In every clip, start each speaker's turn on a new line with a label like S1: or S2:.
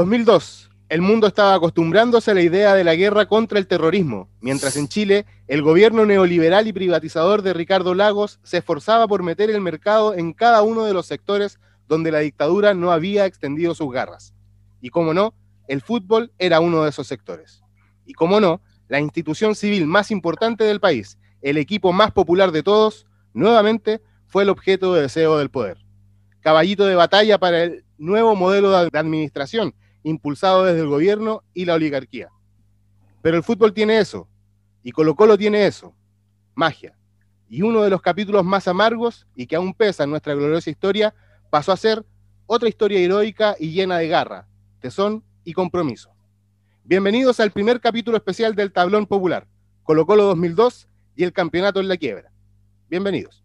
S1: 2002. El mundo estaba acostumbrándose a la idea de la guerra contra el terrorismo, mientras en Chile el gobierno neoliberal y privatizador de Ricardo Lagos se esforzaba por meter el mercado en cada uno de los sectores donde la dictadura no había extendido sus garras. Y como no, el fútbol era uno de esos sectores. Y como no, la institución civil más importante del país, el equipo más popular de todos, nuevamente fue el objeto de deseo del poder. Caballito de batalla para el nuevo modelo de administración impulsado desde el gobierno y la oligarquía. Pero el fútbol tiene eso, y Colo Colo tiene eso, magia. Y uno de los capítulos más amargos y que aún pesa en nuestra gloriosa historia pasó a ser otra historia heroica y llena de garra, tesón y compromiso. Bienvenidos al primer capítulo especial del Tablón Popular, Colo Colo 2002 y el campeonato en la quiebra. Bienvenidos.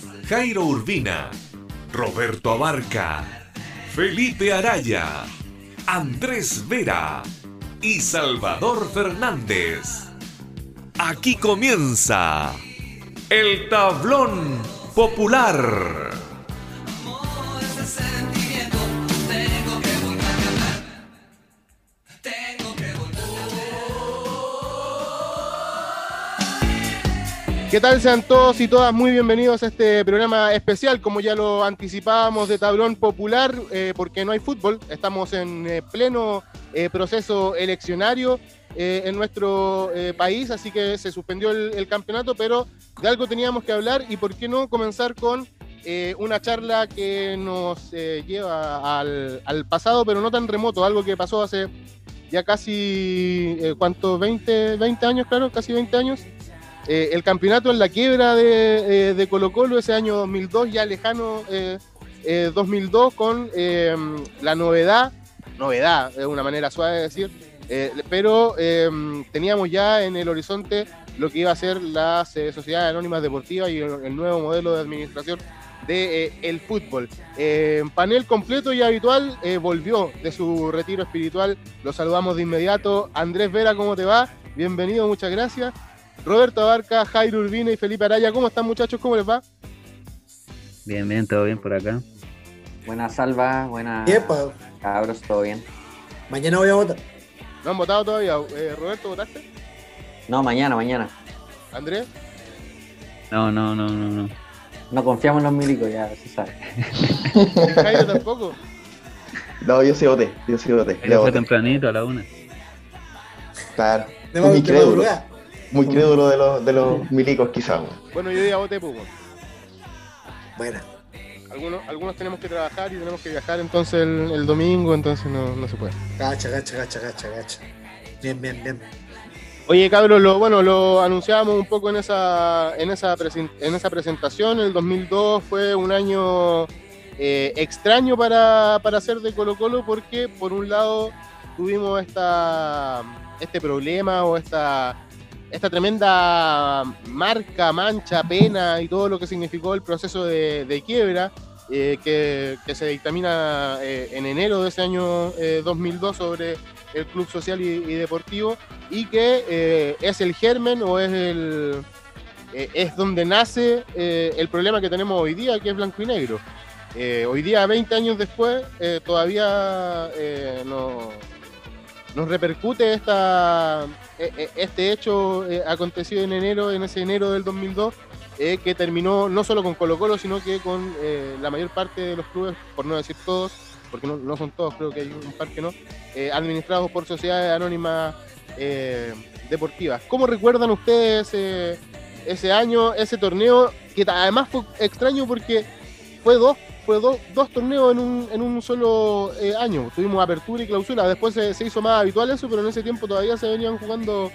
S2: Jairo Urbina, Roberto Abarca, Felipe Araya, Andrés Vera y Salvador Fernández. Aquí comienza el tablón popular.
S1: ¿Qué tal sean todos y todas muy bienvenidos a este programa especial, como ya lo anticipábamos de tablón popular, eh, porque no hay fútbol, estamos en eh, pleno eh, proceso eleccionario en nuestro país, así que se suspendió el, campeonato, pero de algo teníamos que hablar y por qué no comenzar con una charla que nos lleva al, pasado, pero no tan remoto, algo que pasó hace ya casi, ¿cuánto? 20, 20 años, claro, casi 20 años. Eh, el campeonato en la quiebra de, eh, Colo Colo ese año 2002, ya lejano 2002, eh, con la novedad, novedad, es una manera suave de decir, pero teníamos ya en el horizonte lo que iba a ser las sociedades anónimas deportivas y el, nuevo modelo de administración del el fútbol. panel completo y habitual volvió de su retiro espiritual. Lo saludamos de inmediato. Andrés Vera, ¿cómo te va? Bienvenido, muchas gracias. Roberto Abarca, Jairo Urbina y Felipe Araya. ¿Cómo están muchachos? ¿Cómo les va?
S3: Bien, bien, todo bien por acá.
S4: Buenas Salva, buenas cabros, todo bien.
S5: Mañana voy a votar.
S1: ¿No han votado todavía? Eh, ¿Roberto, votaste?
S4: No, mañana, mañana.
S1: ¿Andrés?
S3: No, no, no, no, no.
S4: No confiamos en los milicos, ya se sabe.
S1: ¿Jairo tampoco?
S6: No, yo sí voté, yo sí voté.
S3: Yo fue tempranito a la una.
S6: Claro. De muy crédulo muy crédulo de los, de los milicos quizás.
S1: Bueno, yo ya voté pues.
S5: Bueno.
S1: Algunos, algunos tenemos que trabajar y tenemos que viajar entonces el, domingo, entonces no, no, se puede.
S5: Gacha, gacha, gacha, gacha, gacha. Bien, bien, bien.
S1: Oye, cabros, lo, bueno, lo anunciábamos un poco en esa, en esa, en esa presentación. El 2002 fue un año eh, extraño para, para hacer de Colo Colo porque, por un lado, tuvimos esta, este problema o esta esta tremenda marca, mancha, pena y todo lo que significó el proceso de, quiebra eh, que, se dictamina eh, en enero de ese año 2002 eh, sobre el club social y, deportivo y que es el germen o es el es donde nace el problema que tenemos hoy día que es blanco y negro. Hoy día 20 años después todavía no nos repercute esta, e, e, este hecho eh, acontecido en enero, en ese enero del 2002, eh, que terminó no solo con Colo Colo, sino que con eh, la mayor parte de los clubes, por no decir todos, porque no, son todos, creo que hay un par que no, administrados por sociedades anónimas deportivas. ¿Cómo recuerdan ustedes ese año, ese torneo, que además fue extraño porque fue dos fue dos torneos en un, en un solo eh, año. Tuvimos apertura y clausura. Después se, hizo más habitual eso, pero en ese tiempo todavía se venían jugando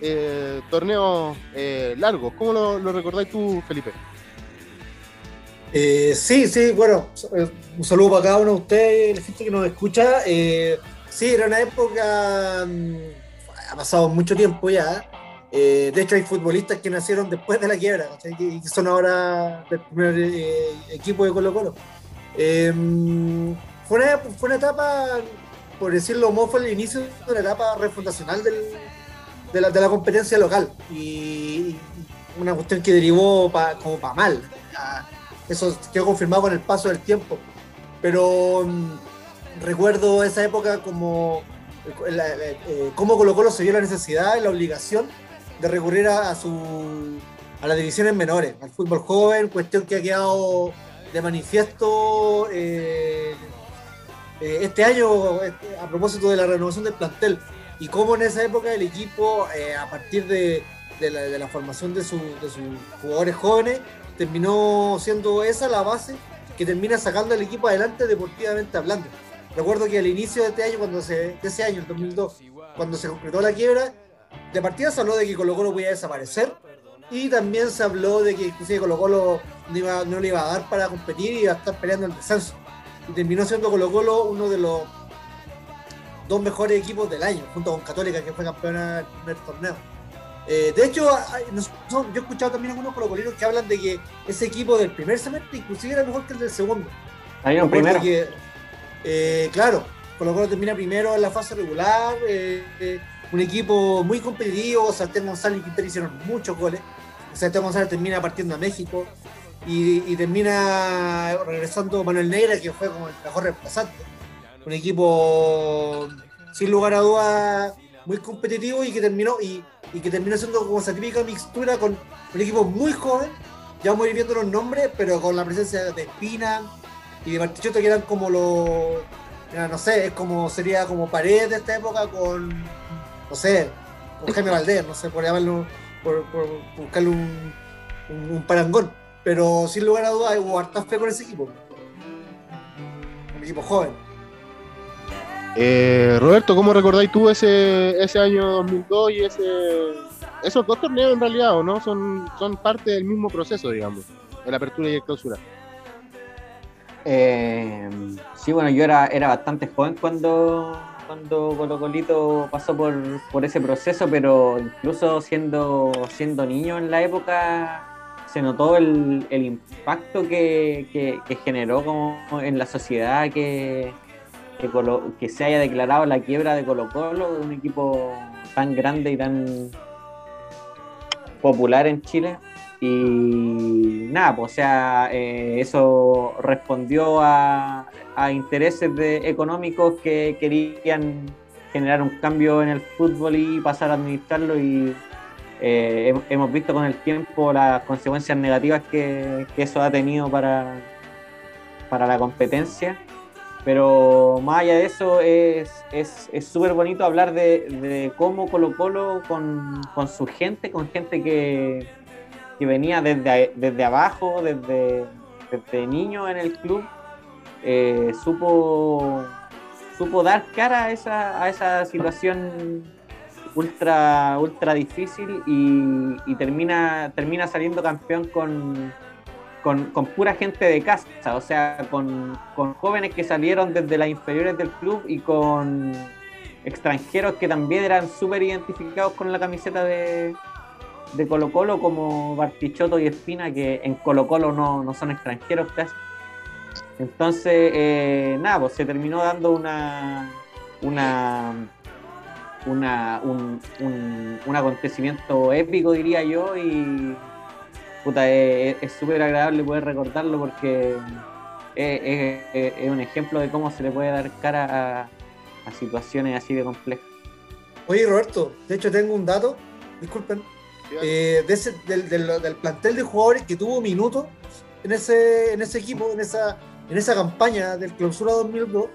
S1: eh, torneos eh, largos. ¿Cómo lo, lo recordáis tú, Felipe?
S5: Sí, sí, bueno, un saludo para cada uno de ustedes, la gente que nos escucha. sí, era una época, mm, ha pasado mucho tiempo ya. De hecho, hay futbolistas que nacieron después de la quiebra y que son ahora del primer equipo de Colo Colo. Mm, fue, una, fue una etapa, por decirlo fue el inicio de una etapa refundacional del, de la, de la competencia local y, una cuestión que derivó como para mal. Eso quedó confirmado con el paso del tiempo. Pero mm, recuerdo esa época como eh, cómo Colo Colo se vio la necesidad y la obligación de recurrir a, su, a las divisiones menores, al fútbol joven, cuestión que ha quedado de manifiesto eh, eh, este año a propósito de la renovación del plantel y cómo en esa época el equipo, eh, a partir de, la, formación de, sus jugadores jóvenes, terminó siendo esa la base que termina sacando al equipo adelante deportivamente hablando. Recuerdo que al inicio de este año, cuando se, de ese año, el 2002, cuando se concretó la quiebra, de partida se habló de que Colo Colo podía desaparecer y también se habló de que inclusive Colo Colo no, no le iba a dar para competir y iba a estar peleando el descenso. Y terminó siendo Colo Colo uno de los dos mejores equipos del año, junto con Católica, que fue campeona del primer torneo. Eh, de hecho, yo he escuchado también algunos colocolinos que hablan de que ese equipo del primer semestre inclusive era mejor que el del segundo.
S4: un primero.
S5: Eh, claro, Colo Colo termina primero en la fase regular, eh, un equipo muy competitivo, Santiago González y Quintero hicieron muchos goles, Santiago González termina partiendo a México y, termina regresando Manuel Negra, que fue como el mejor reemplazante. Un equipo sin lugar a dudas muy competitivo y que terminó y, que terminó siendo como esa típica mixtura con un equipo muy joven, ya vamos a ir viendo los nombres, pero con la presencia de Espina y de Martichoto que eran como los no sé, es como sería como pared de esta época con no sé, con Jaime Valdés, no sé, por llamarlo, por, buscarle un, un, parangón. Pero sin lugar a dudas hubo harta fe con ese equipo. Un equipo joven.
S1: Eh, Roberto, ¿cómo recordáis tú ese, ese año 2002 y ese, esos dos torneos en realidad, o no? Son, son parte del mismo proceso, digamos, de la apertura y la clausura.
S4: Eh, sí, bueno, yo era, era bastante joven cuando, cuando Colo Colito pasó por, por ese proceso, pero incluso siendo, siendo niño en la época se notó el, impacto que, generó como en la sociedad que, que, se haya declarado la quiebra de Colo Colo, un equipo tan grande y tan popular en Chile. Y nada, pues, o sea, eh, eso respondió a, intereses económicos que querían generar un cambio en el fútbol y pasar a administrarlo y eh, hemos visto con el tiempo las consecuencias negativas que, eso ha tenido para, para la competencia. Pero más allá de eso, es súper es, bonito hablar de, cómo Colo Colo con, con, su gente, con gente que, que venía desde, desde abajo, desde, desde niño en el club, eh, supo, supo dar cara a esa, a esa situación ultra, ultra difícil y, termina, termina saliendo campeón con con, pura gente de casa, o sea, con, jóvenes que salieron desde las inferiores del club y con extranjeros que también eran súper identificados con la camiseta de, de Colo Colo, como Bartichotto y Espina, que en Colo Colo no, son extranjeros casi. Entonces, eh, nada, pues se terminó dando una, una, una un, un acontecimiento épico, diría yo, y es súper agradable poder recordarlo porque es, un ejemplo de cómo se le puede dar cara a, situaciones así de complejas.
S5: Oye, Roberto, de hecho tengo un dato, disculpen, eh, del, plantel de jugadores que tuvo minutos en ese, en ese equipo, en esa, en esa campaña del clausura 2002,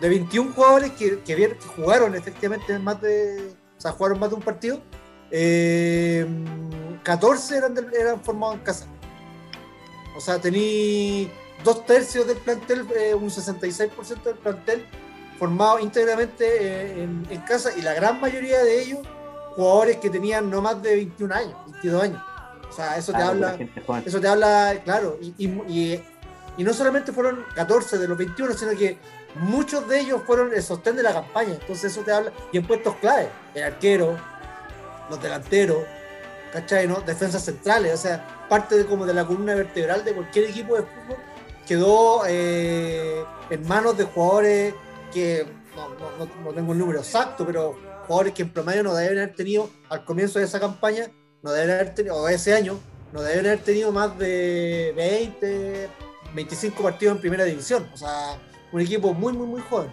S5: de 21 jugadores que, que, jugaron efectivamente más de, o sea, jugaron más de un partido, eh, 14 eran, eran formados en casa. O sea, tení dos tercios del plantel, eh, un 66% del plantel formado íntegramente eh, en, casa y la gran mayoría de ellos jugadores que tenían no más de 21 años, 22 años. O sea, eso te habla, eso te habla, claro, y, y, y, no solamente fueron 14 de los 21, sino que muchos de ellos fueron el sostén de la campaña. Entonces eso te habla, y en puestos clave, el arquero, los delanteros, ¿cachai? ¿no? Defensas centrales, o sea, parte de, como de la columna vertebral de cualquier equipo de fútbol quedó eh, en manos de jugadores que no, no, tengo el número exacto, pero jugadores que en promedio no deben haber tenido al comienzo de esa campaña, no deben haber tenido, o ese año, no deben haber tenido más de 20, 25 partidos en primera división. O sea, un equipo muy, muy, muy joven.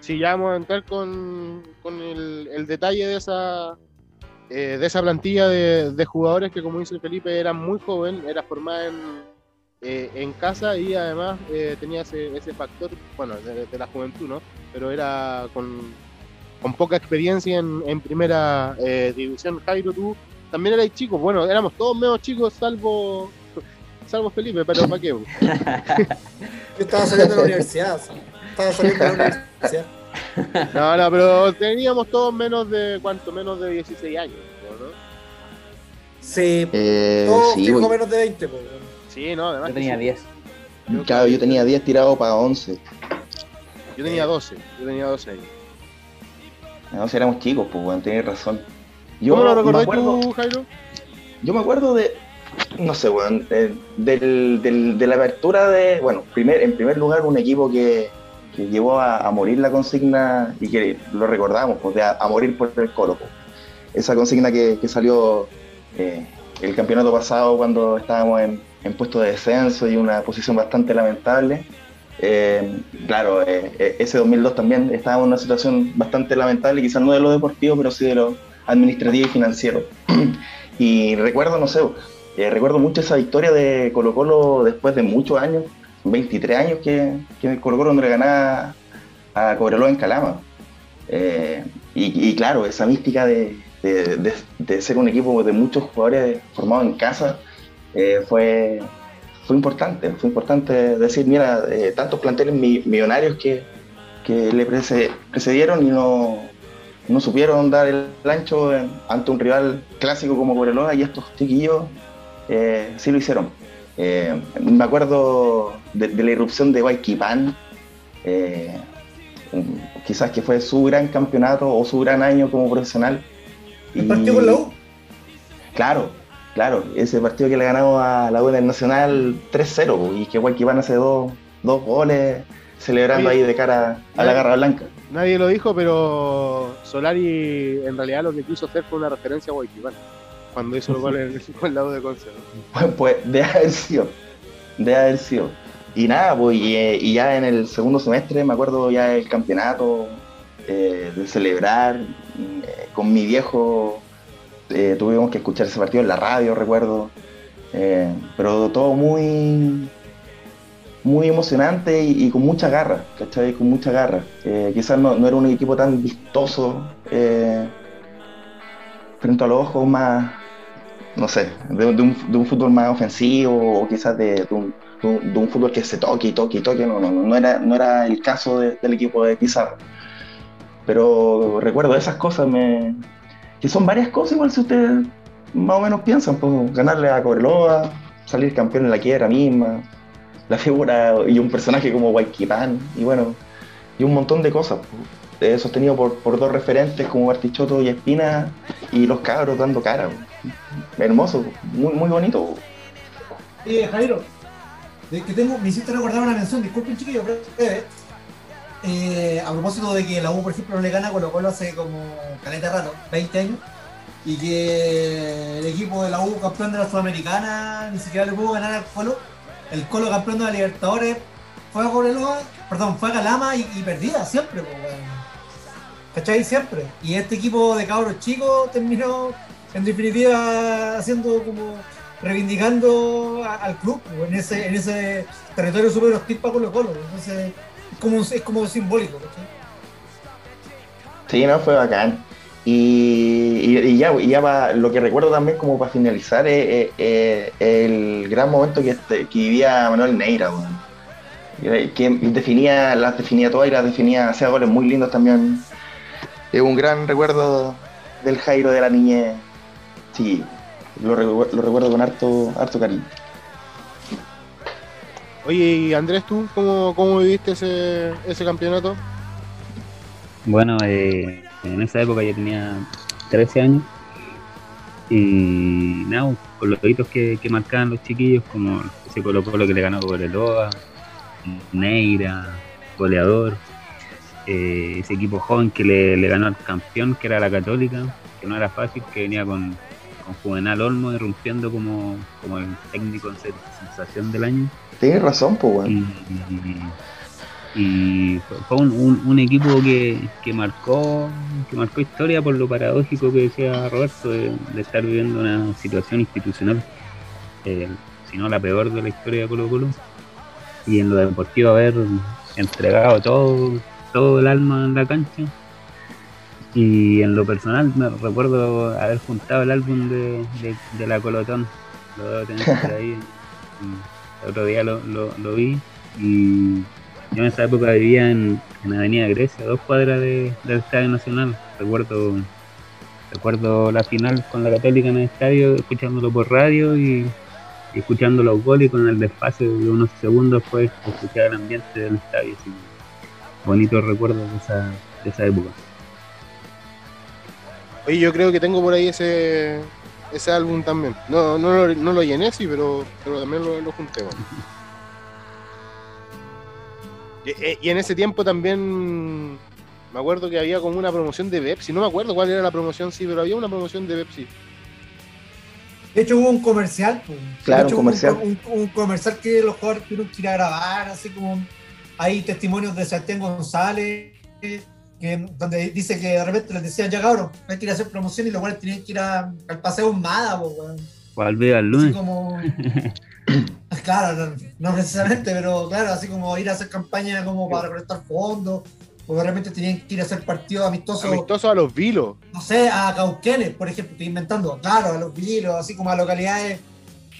S1: Sí, ya vamos a entrar con, el, detalle de esa, eh, de esa plantilla de, jugadores que, como dice Felipe, eran muy joven, era formada en, eh, en casa y además eh, tenía ese, ese, factor, bueno, de, la juventud, ¿no? Pero era con, con poca experiencia en, en primera división. Jairo, tú también erais chicos, bueno, éramos todos menos chicos, salvo salvo Felipe, pero ¿para qué? Yo
S5: estaba saliendo de la universidad. Estaba saliendo de la universidad.
S1: No, no, pero teníamos todos menos de, ¿cuánto? Menos de 16 años, ¿no?
S5: Sí, eh, todos sí, menos de 20, pues.
S1: Sí, no, además.
S3: Yo tenía 10.
S6: claro, yo tenía 10 tirado para 11.
S1: Yo tenía 12, yo tenía 12 años.
S6: No, si éramos chicos, pues, bueno, tenés razón.
S1: Yo ¿Cómo lo recordás tú, Jairo?
S6: Yo me acuerdo de, no sé, bueno, eh, del, de la apertura de, bueno, primer, en primer lugar un equipo que, que llevó a, morir la consigna y que lo recordamos, pues, de a, morir por el Colo. Pues. Esa consigna que, salió eh, el campeonato pasado cuando estábamos en, en, puesto de descenso y una posición bastante lamentable. Eh, claro, ese 2002 también estábamos en una situación bastante lamentable, quizás no de lo deportivo, pero sí de lo administrativo y financiero. y recuerdo, no sé, eh, recuerdo mucho esa victoria de Colo Colo después de muchos años, 23 años que, que Colo Colo no le ganaba a Cobreloa en Calama. Eh, y, claro, esa mística de, ser un equipo de muchos jugadores formados en casa eh, fue, fue importante. Fue importante decir, mira, tantos planteles millonarios que, le precedieron y no, no supieron dar el ancho ante un rival clásico como Cobreloa y estos chiquillos eh, sí lo hicieron. Eh, me acuerdo de, la irrupción de Guayquipán, eh, quizás que fue su gran campeonato o su gran año como profesional.
S5: ¿El partido con la U?
S6: Claro, claro, ese partido que le ganamos a la U del Nacional 3-0 y que Guayquipán hace dos, dos goles celebrando ahí de cara a la garra blanca.
S1: Nadie lo dijo, pero Solari en realidad lo que quiso hacer fue una referencia a Guayquipán cuando hizo el gol en el lado de Conce.
S6: Pues, de haber sido, de haber sido. Y nada, pues, eh, y, ya en el segundo semestre me acuerdo ya el campeonato, eh, de celebrar, eh, con mi viejo tuvimos que escuchar ese partido en la radio, recuerdo, pero todo muy muy emocionante y, con mucha garra, ¿cachai? Con mucha garra. quizás no, no, era un equipo tan vistoso frente a los ojos más, no sé, de, un, fútbol más ofensivo o quizás de, un, fútbol que se toque y toque y toque, no, no, no, era, no era el caso del equipo de Pizarro. Pero recuerdo esas cosas, me, que son varias cosas igual si ustedes más o menos piensan, pues ganarle a Cobreloa, salir campeón en la quiebra misma, la figura y un personaje como Guayquipán, y bueno, y un montón de cosas. Pues, sostenido por, por dos referentes como Bartichotto y Espina y los cabros dando cara hermoso, muy, muy bonito.
S5: Eh, Jairo, que tengo, me hiciste recordar una mención, disculpen chiquillos, eh, a propósito de que la U, por ejemplo, no le gana Colo Colo hace como caleta rato, 20 años, y que el equipo de la U, campeón de la Sudamericana, ni siquiera le pudo ganar al Colo, el Colo campeón de la Libertadores, fue a Cobreloa, perdón, fue a Calama y, perdía siempre, pues, ¿cachai? Siempre. Y este equipo de cabros chicos terminó en definitiva haciendo como reivindicando al club en ese, en ese territorio súper hostil para Colo Colo. Entonces es como, es como simbólico.
S6: Sí, no, fue bacán. Y, ya, ya lo que recuerdo también como para finalizar es, el gran momento que, este, que vivía Manuel Neira, que definía, las definía todas y las definía, hacía goles muy lindos también. Es un gran recuerdo del Jairo de la niñez. Sí, lo, lo recuerdo con harto, harto cariño.
S1: Oye, y Andrés, ¿tú cómo, cómo viviste ese, ese campeonato?
S3: Bueno, eh, en esa época yo tenía 13 años y nada, con los hitos que, que marcaban los chiquillos, como ese Colo Colo que le ganó Cobreloa, Neira, goleador, eh, ese equipo joven que le, le ganó al campeón, que era la Católica, que no era fácil, que venía con, con Juvenal Olmo irrumpiendo como, como el técnico en sensación del año.
S6: Tienes razón, pues,
S3: y, y fue- fue un, un- un equipo que, que marcó que marcó historia por lo paradójico que decía Roberto de, de estar viviendo una situación institucional eh, si no la peor de la historia de Colo Colo. Y en lo deportivo haber entregado todo todo el alma en la cancha y en lo personal me recuerdo haber juntado el álbum de, de, de la Colotón lo debo tener por ahí y el otro día lo, lo, lo vi y yo en esa época vivía en, en Avenida Grecia, dos cuadras de- del Estadio Nacional. Recuerdo recuerdo la final con la Católica en el estadio, escuchándolo por radio y, y escuchando los goles con el desfase de unos segundos pues escuchar el ambiente del estadio. Así, bonitos recuerdos de esa, de esa época.
S1: Oye, yo creo que tengo por ahí ese, ese álbum también. No, no, lo, no lo llené, sí, pero, pero también lo, lo junté. bueno. Y, eh, y en ese tiempo también me acuerdo que había como una promoción de Pepsi. No me acuerdo cuál era la promoción, sí, pero había una promoción de Pepsi.
S5: De hecho, hubo un comercial. pues.
S6: Claro,
S5: de hecho,
S6: un comercial.
S5: hubo Un, un- un comercial que los jugadores tuvieron que ir a grabar, así como hay testimonios de Sebastián González, que, donde dice que de repente les decían, ya cabrón, hay que ir a hacer promoción y los cuales tenían que ir a- al paseo Humada, po, weón.
S3: O al al
S5: Así
S3: lunes.
S5: como. claro, no, no precisamente, pero claro, así como ir a hacer campaña como para recolectar fondos, o de repente tenían que ir a hacer partidos amistosos
S1: Amistoso a los vilos.
S5: no sé, a Cauquenes, por ejemplo, estoy inventando, claro, a los vilos, así como a localidades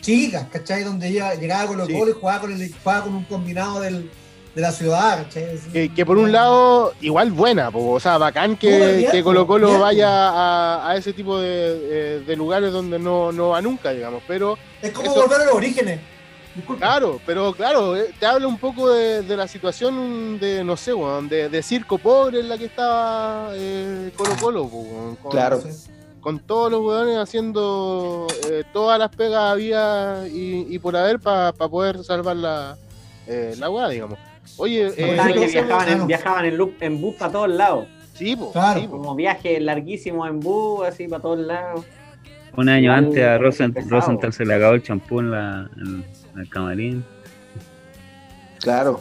S5: chicas, ¿cachai? Donde llega- llegaba con los
S1: Sí.
S5: goles y jugaba con, el, jugaba con un combinado del, de la ciudad,
S1: Que, por un lado, igual buena, po, o sea, bacán que,
S5: bien,
S1: que Colo Colo
S5: bien.
S1: vaya a, a ese tipo de, de lugares donde no, no va nunca, digamos. Pero
S5: Es como
S1: eso-
S5: volver a los orígenes. Disculpa.
S1: Claro, pero claro, eh, te habla un poco de, de la situación de, no sé, weón, de, de circo pobre en la que estaba eh, Colo Colo, con,
S6: Claro.
S1: Con todos los weones haciendo eh, todas las pegas había y, y por haber para poder salvar la, eh, la weá, digamos. Oye, eh,
S4: que viajaban, en, viajaban en, loop- en bus para todos lados.
S1: sí, po,
S5: Claro.
S1: sí.
S4: Como viajes larguísimos en bus, así para todos lados.
S3: Un año antes a Rosen-
S4: pesado.
S3: Rosenthal se le acabó el champú en, la, en- en el camarín.
S6: Claro.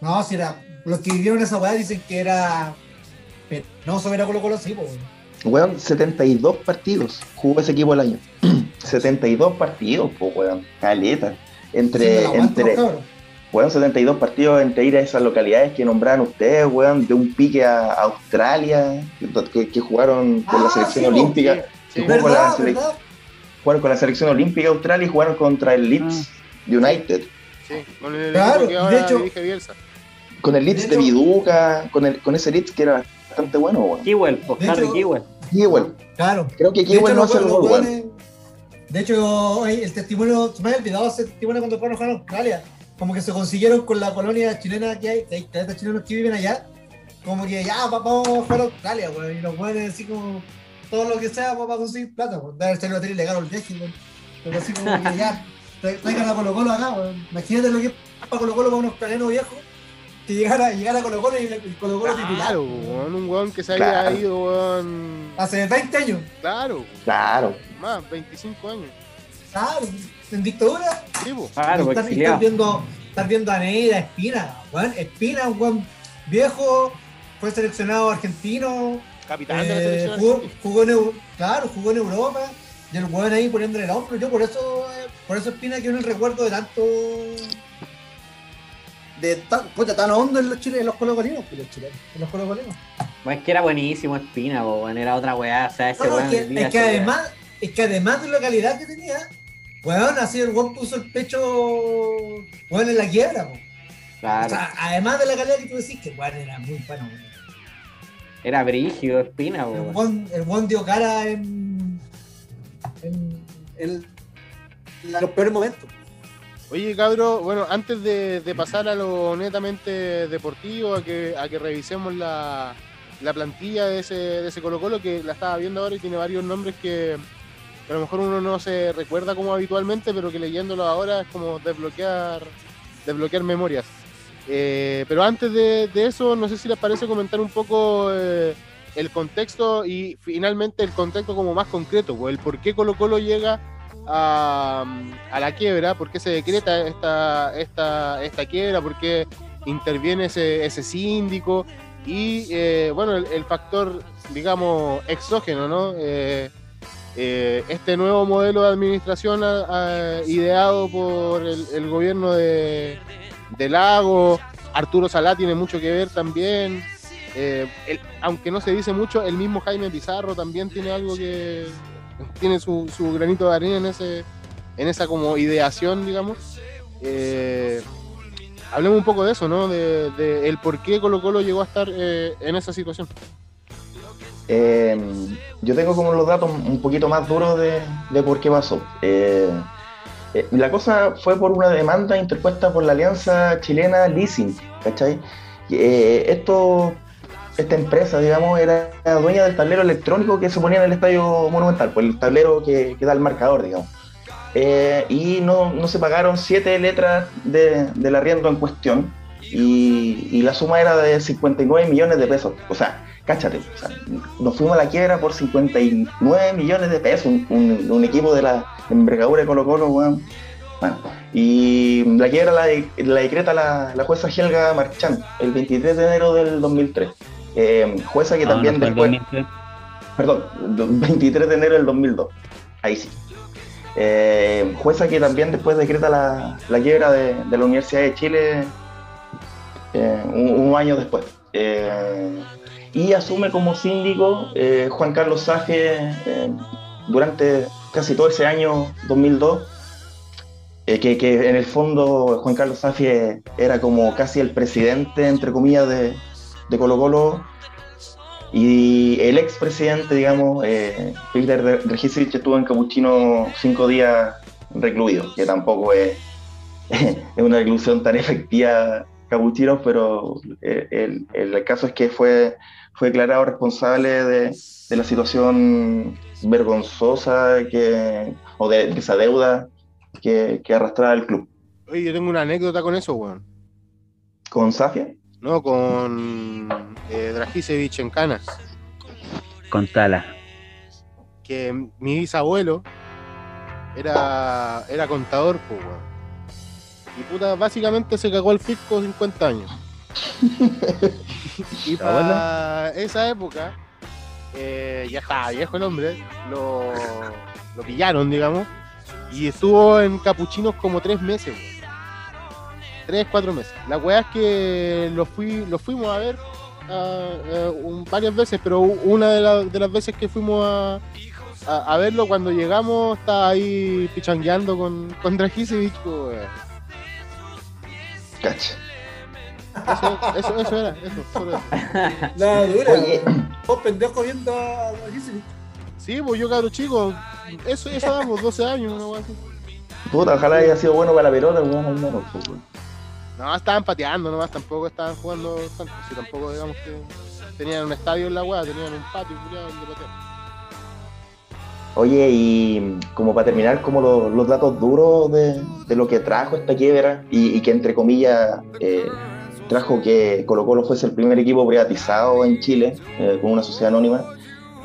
S5: No, si era. Los que vivieron esa weá dicen que era. No, eso era Colo Colo, sí, pues.
S6: Weón, 72 partidos jugó ese equipo el año. 72 partidos, pues, weón. Caleta. Entre, entre, weón, 72 partidos entre ir a esas localidades que nombraron ustedes, weón, de un pique a Australia, que, que jugaron con la
S5: Ah,
S6: selección
S5: sí,
S6: olímpica.
S1: Sí,
S6: poco la. Jugaron con la selección olímpica de Australia y jugaron contra el Leeds United.
S1: sí, con el
S5: Claro, de hecho-
S1: dirige Bielsa.
S6: Con el Leeds
S5: De
S6: de, Viduca, con, el, con ese Leeds que era bastante bueno, weón.
S4: Kiwell, pues
S5: De
S4: Harry
S5: hecho-
S4: Kiwell.
S6: Kiwell.
S5: Claro.
S6: Creo que
S5: De hecho,
S6: Kiwell no hace el gol, weón.
S5: De hecho, el testimonio, se me había olvidado ese testimonio cuando fueron a Australia. Como que se consiguieron con la colonia chilena que hay, que hay cadetes chilenos que viven allá. Como que ya, va- vamos a jugar a Australia, weón. Y los weones así como todo lo que sea para conseguir plata, weón. Debe ser batería ilegal el viaje, weón. Pero así como que ya, tra- traigan a Colo Colo acá, weón. Imagínate lo que es para Colo Colo para un australiano viejo. Que llegara, llegara a Colo Colo y el Colo Colo titular.
S1: Claro, weón, un weón que se había
S6: Claro.
S1: ido, weón.
S5: Hace 20 años.
S1: Claro,
S6: Claro.
S1: más, 25 años.
S5: Claro, en dictadura.
S1: Sí.
S4: Claro, pues
S5: estar
S4: exiliado.
S5: viendo, estar viendo a Neira, Espina, weón, Espina, un weón viejo, fue seleccionado argentino,
S1: Capitán de la
S5: eh,
S1: selección
S5: jugó, jugó en claro, jugó en Europa, y el weón ahí poniéndole el hombro, yo por eso, eh, por eso Espina en el recuerdo de tanto de tan, puta, tan hondo en los chilenos, en los colocolinos, pues, los chilenos, en los colocolinos.
S4: Pues es que era buenísimo Espina, era otra weá. O sea, ese
S5: No, no,
S4: weón.
S5: es que, es que además, es que además de la calidad que tenía, weón, así el weón puso el pecho, weón, en la quiebra, po. O
S4: Claro.
S5: sea, además de la calidad que tú decís, que weón era muy bueno, weón.
S4: Era brígido, espina,
S5: El
S4: weón.
S5: el buen dio cara en, en, en la- los peores momentos.
S1: Oye, cabro, bueno, antes de, de pasar a lo netamente deportivo, a que, a que revisemos la, la plantilla de ese, de ese Colo Colo, que la estaba viendo ahora y tiene varios nombres que a lo mejor uno no se recuerda como habitualmente, pero que leyéndolo ahora es como desbloquear, desbloquear memorias. Eh, pero antes de, eso, no sé si les parece comentar un poco eh, el contexto y finalmente el contexto como más concreto, pues, el por qué Colo Colo llega a, la quiebra, por qué se decreta esta, esta, esta quiebra, por qué interviene ese, ese síndico y eh, bueno, el, el factor, digamos, exógeno, ¿no? Eh, este nuevo modelo de administración ideado por el, gobierno de, de Lago, Arturo Salá tiene mucho que ver también. Eh, aunque no se dice mucho, el mismo Jaime Pizarro también tiene algo que tiene su, su granito de arena en ese en esa como ideación, digamos. Eh, hablemos un poco de eso, ¿no? De, de el por qué Colo Colo llegó a estar eh, en esa situación.
S6: Eh, yo tengo como los datos un poquito más duros de, por qué pasó. Eh, eh, la cosa fue por una demanda interpuesta por la Alianza Chilena Leasing, ¿cachai? Eh, esto, esta empresa, digamos, era dueña del tablero electrónico que se ponía en el Estadio Monumental, pues el tablero que, da el marcador, digamos. Y no, no se pagaron siete letras de, del arriendo en cuestión y, y la suma era de 59 millones de pesos. O sea, cáchate, o sea, nos fuimos a la quiebra por 59 millones de pesos, un, un- un equipo de la envergadura de Colo Colo, weón. Bueno, y la quiebra la, de- la decreta la, la jueza Helga Marchán el 23 de enero del 2003. Eh, jueza que
S3: No,
S6: también
S3: no
S6: después...
S3: 2003.
S6: Perdón, do- 23 de enero del 2002. Ahí sí. Eh, jueza que también después decreta la, la quiebra de, de la Universidad de Chile eh, un, un año después. Eh, y asume como síndico eh, Juan Carlos Saje eh, durante casi todo ese año 2002. eh, que, que en el fondo Juan Carlos Saje era como casi el presidente, entre comillas, de, de Colo Colo y el expresidente, digamos, Peter Re- Regisevich estuvo en Capuchino cinco días recluido, que tampoco es, es una reclusión tan efectiva Capuchino, pero eh, el, el caso es que fue, fue declarado responsable de, de la situación vergonzosa que, o de, de esa deuda que, que arrastraba el club.
S1: Oye, yo tengo una anécdota con eso, weón.
S6: ¿Con Safia?
S1: ¿No? Con eh, en Canas.
S3: Contala.
S1: Que mi bisabuelo era, era contador, pues, weón. Y puta, básicamente se cagó al fisco 50 años. y para esa época, eh, ya estaba viejo el hombre, lo, lo pillaron, digamos, y estuvo en capuchinos como tres meses, weón. Tres, cuatro meses. La weá es que lo, fui, lo fuimos a ver un- varias veces, pero una de, la- de las veces que fuimos a, a, a verlo, cuando llegamos, estaba ahí pichangueando con, con Dragisevich, pues.
S6: Cacha.
S1: Eso, eso, eso era, eso, solo eso.
S5: La dura.
S6: Oye.
S5: Vos pendejo viendo a.
S1: Sí, pues yo cabro chico, eso, eso damos 12 años, una weá así.
S6: Puta, ojalá haya sido bueno para la pelota, weón, al menos, pues.
S1: No, estaban pateando nomás, tampoco estaban jugando tanto, si tampoco digamos que tenían un estadio en la weá, tenían un patio culiado donde patear.
S6: Oye, y como para terminar, como lo- los datos duros de, de lo que trajo esta quiebra y, y que entre comillas eh, trajo que Colo Colo fuese el primer equipo privatizado en Chile eh, con una sociedad anónima.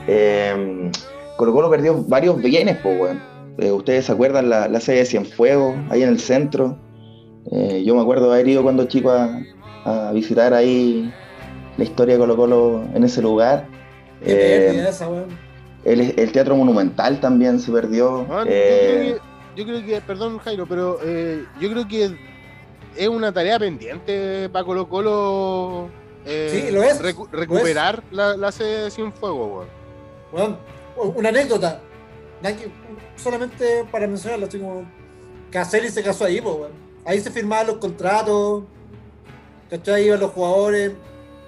S6: Eh, Colo Colo perdió varios bienes, pues, weón. Eh, Ustedes se acuerdan la, la sede de Cienfuegos, ahí en el centro. Yo me acuerdo haber ido cuando chico a, a visitar ahí la historia de Colo Colo en ese lugar.
S5: Qué
S6: Eh,
S5: esa, weón.
S6: El, el Teatro Monumental también se perdió.
S1: Weón,
S6: Eh,
S1: yo, creo que, yo creo que, perdón Jairo, pero eh, yo creo que es una tarea pendiente para Colo Colo eh,
S5: Sí, lo es,
S1: recu-
S5: lo
S1: recuperar la, la sede de Cienfuegos, weón.
S5: Weón, una anécdota. Solamente para mencionarlo, así como. Caselli se casó ahí, po, weón. Ahí se firmaban los contratos. ¿Cachai? Iban los jugadores.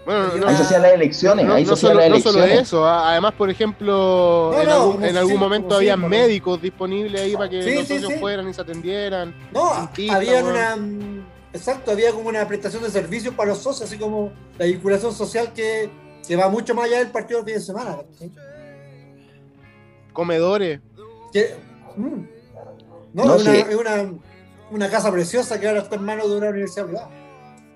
S1: Bueno, no,
S6: ahí se hacían las elecciones,
S1: no,
S6: ahí se
S1: no solo,
S6: las
S1: no solo
S6: elecciones.
S1: eso, además, por ejemplo,
S5: No,
S1: en,
S5: no,
S1: algún,
S5: como
S1: en algún
S5: sí,
S1: momento había médicos disponibles ahí para que
S5: Sí,
S1: los
S5: sí,
S1: socios
S5: sí.
S1: fueran y se atendieran.
S5: No,
S1: Dentista,
S5: había una. Exacto, había como una prestación de servicios para los socios, así como la vinculación social que, que va mucho más allá del partido del fin de semana.
S1: Comedores.
S5: Que- mm. No,
S6: No,
S5: es, una,
S6: sí.
S5: es una, una casa preciosa que ahora está en manos de una universidad privada.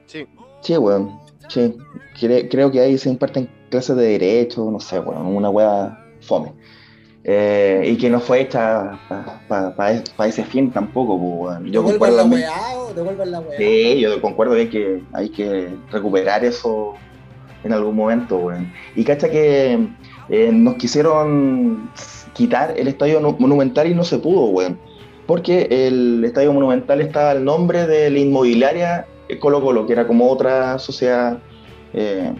S1: Sí.
S6: Sí, weón. Sí. Cre- creo que ahí se imparten clases de derecho, no sé, weón. Una weá fome. Eh, y que no fue hecha para ese fin tampoco, pues. Yo concuerdo
S5: la
S6: también-
S5: weá, la weá.
S6: Sí, yo concuerdo que hay que, hay que recuperar eso en algún momento, weón. Y cacha que eh, nos quisieron quitar el estadio nu- monumental y no se pudo, weón. Porque el estadio monumental estaba al nombre de la inmobiliaria Colo Colo, que era como otra sociedad eh,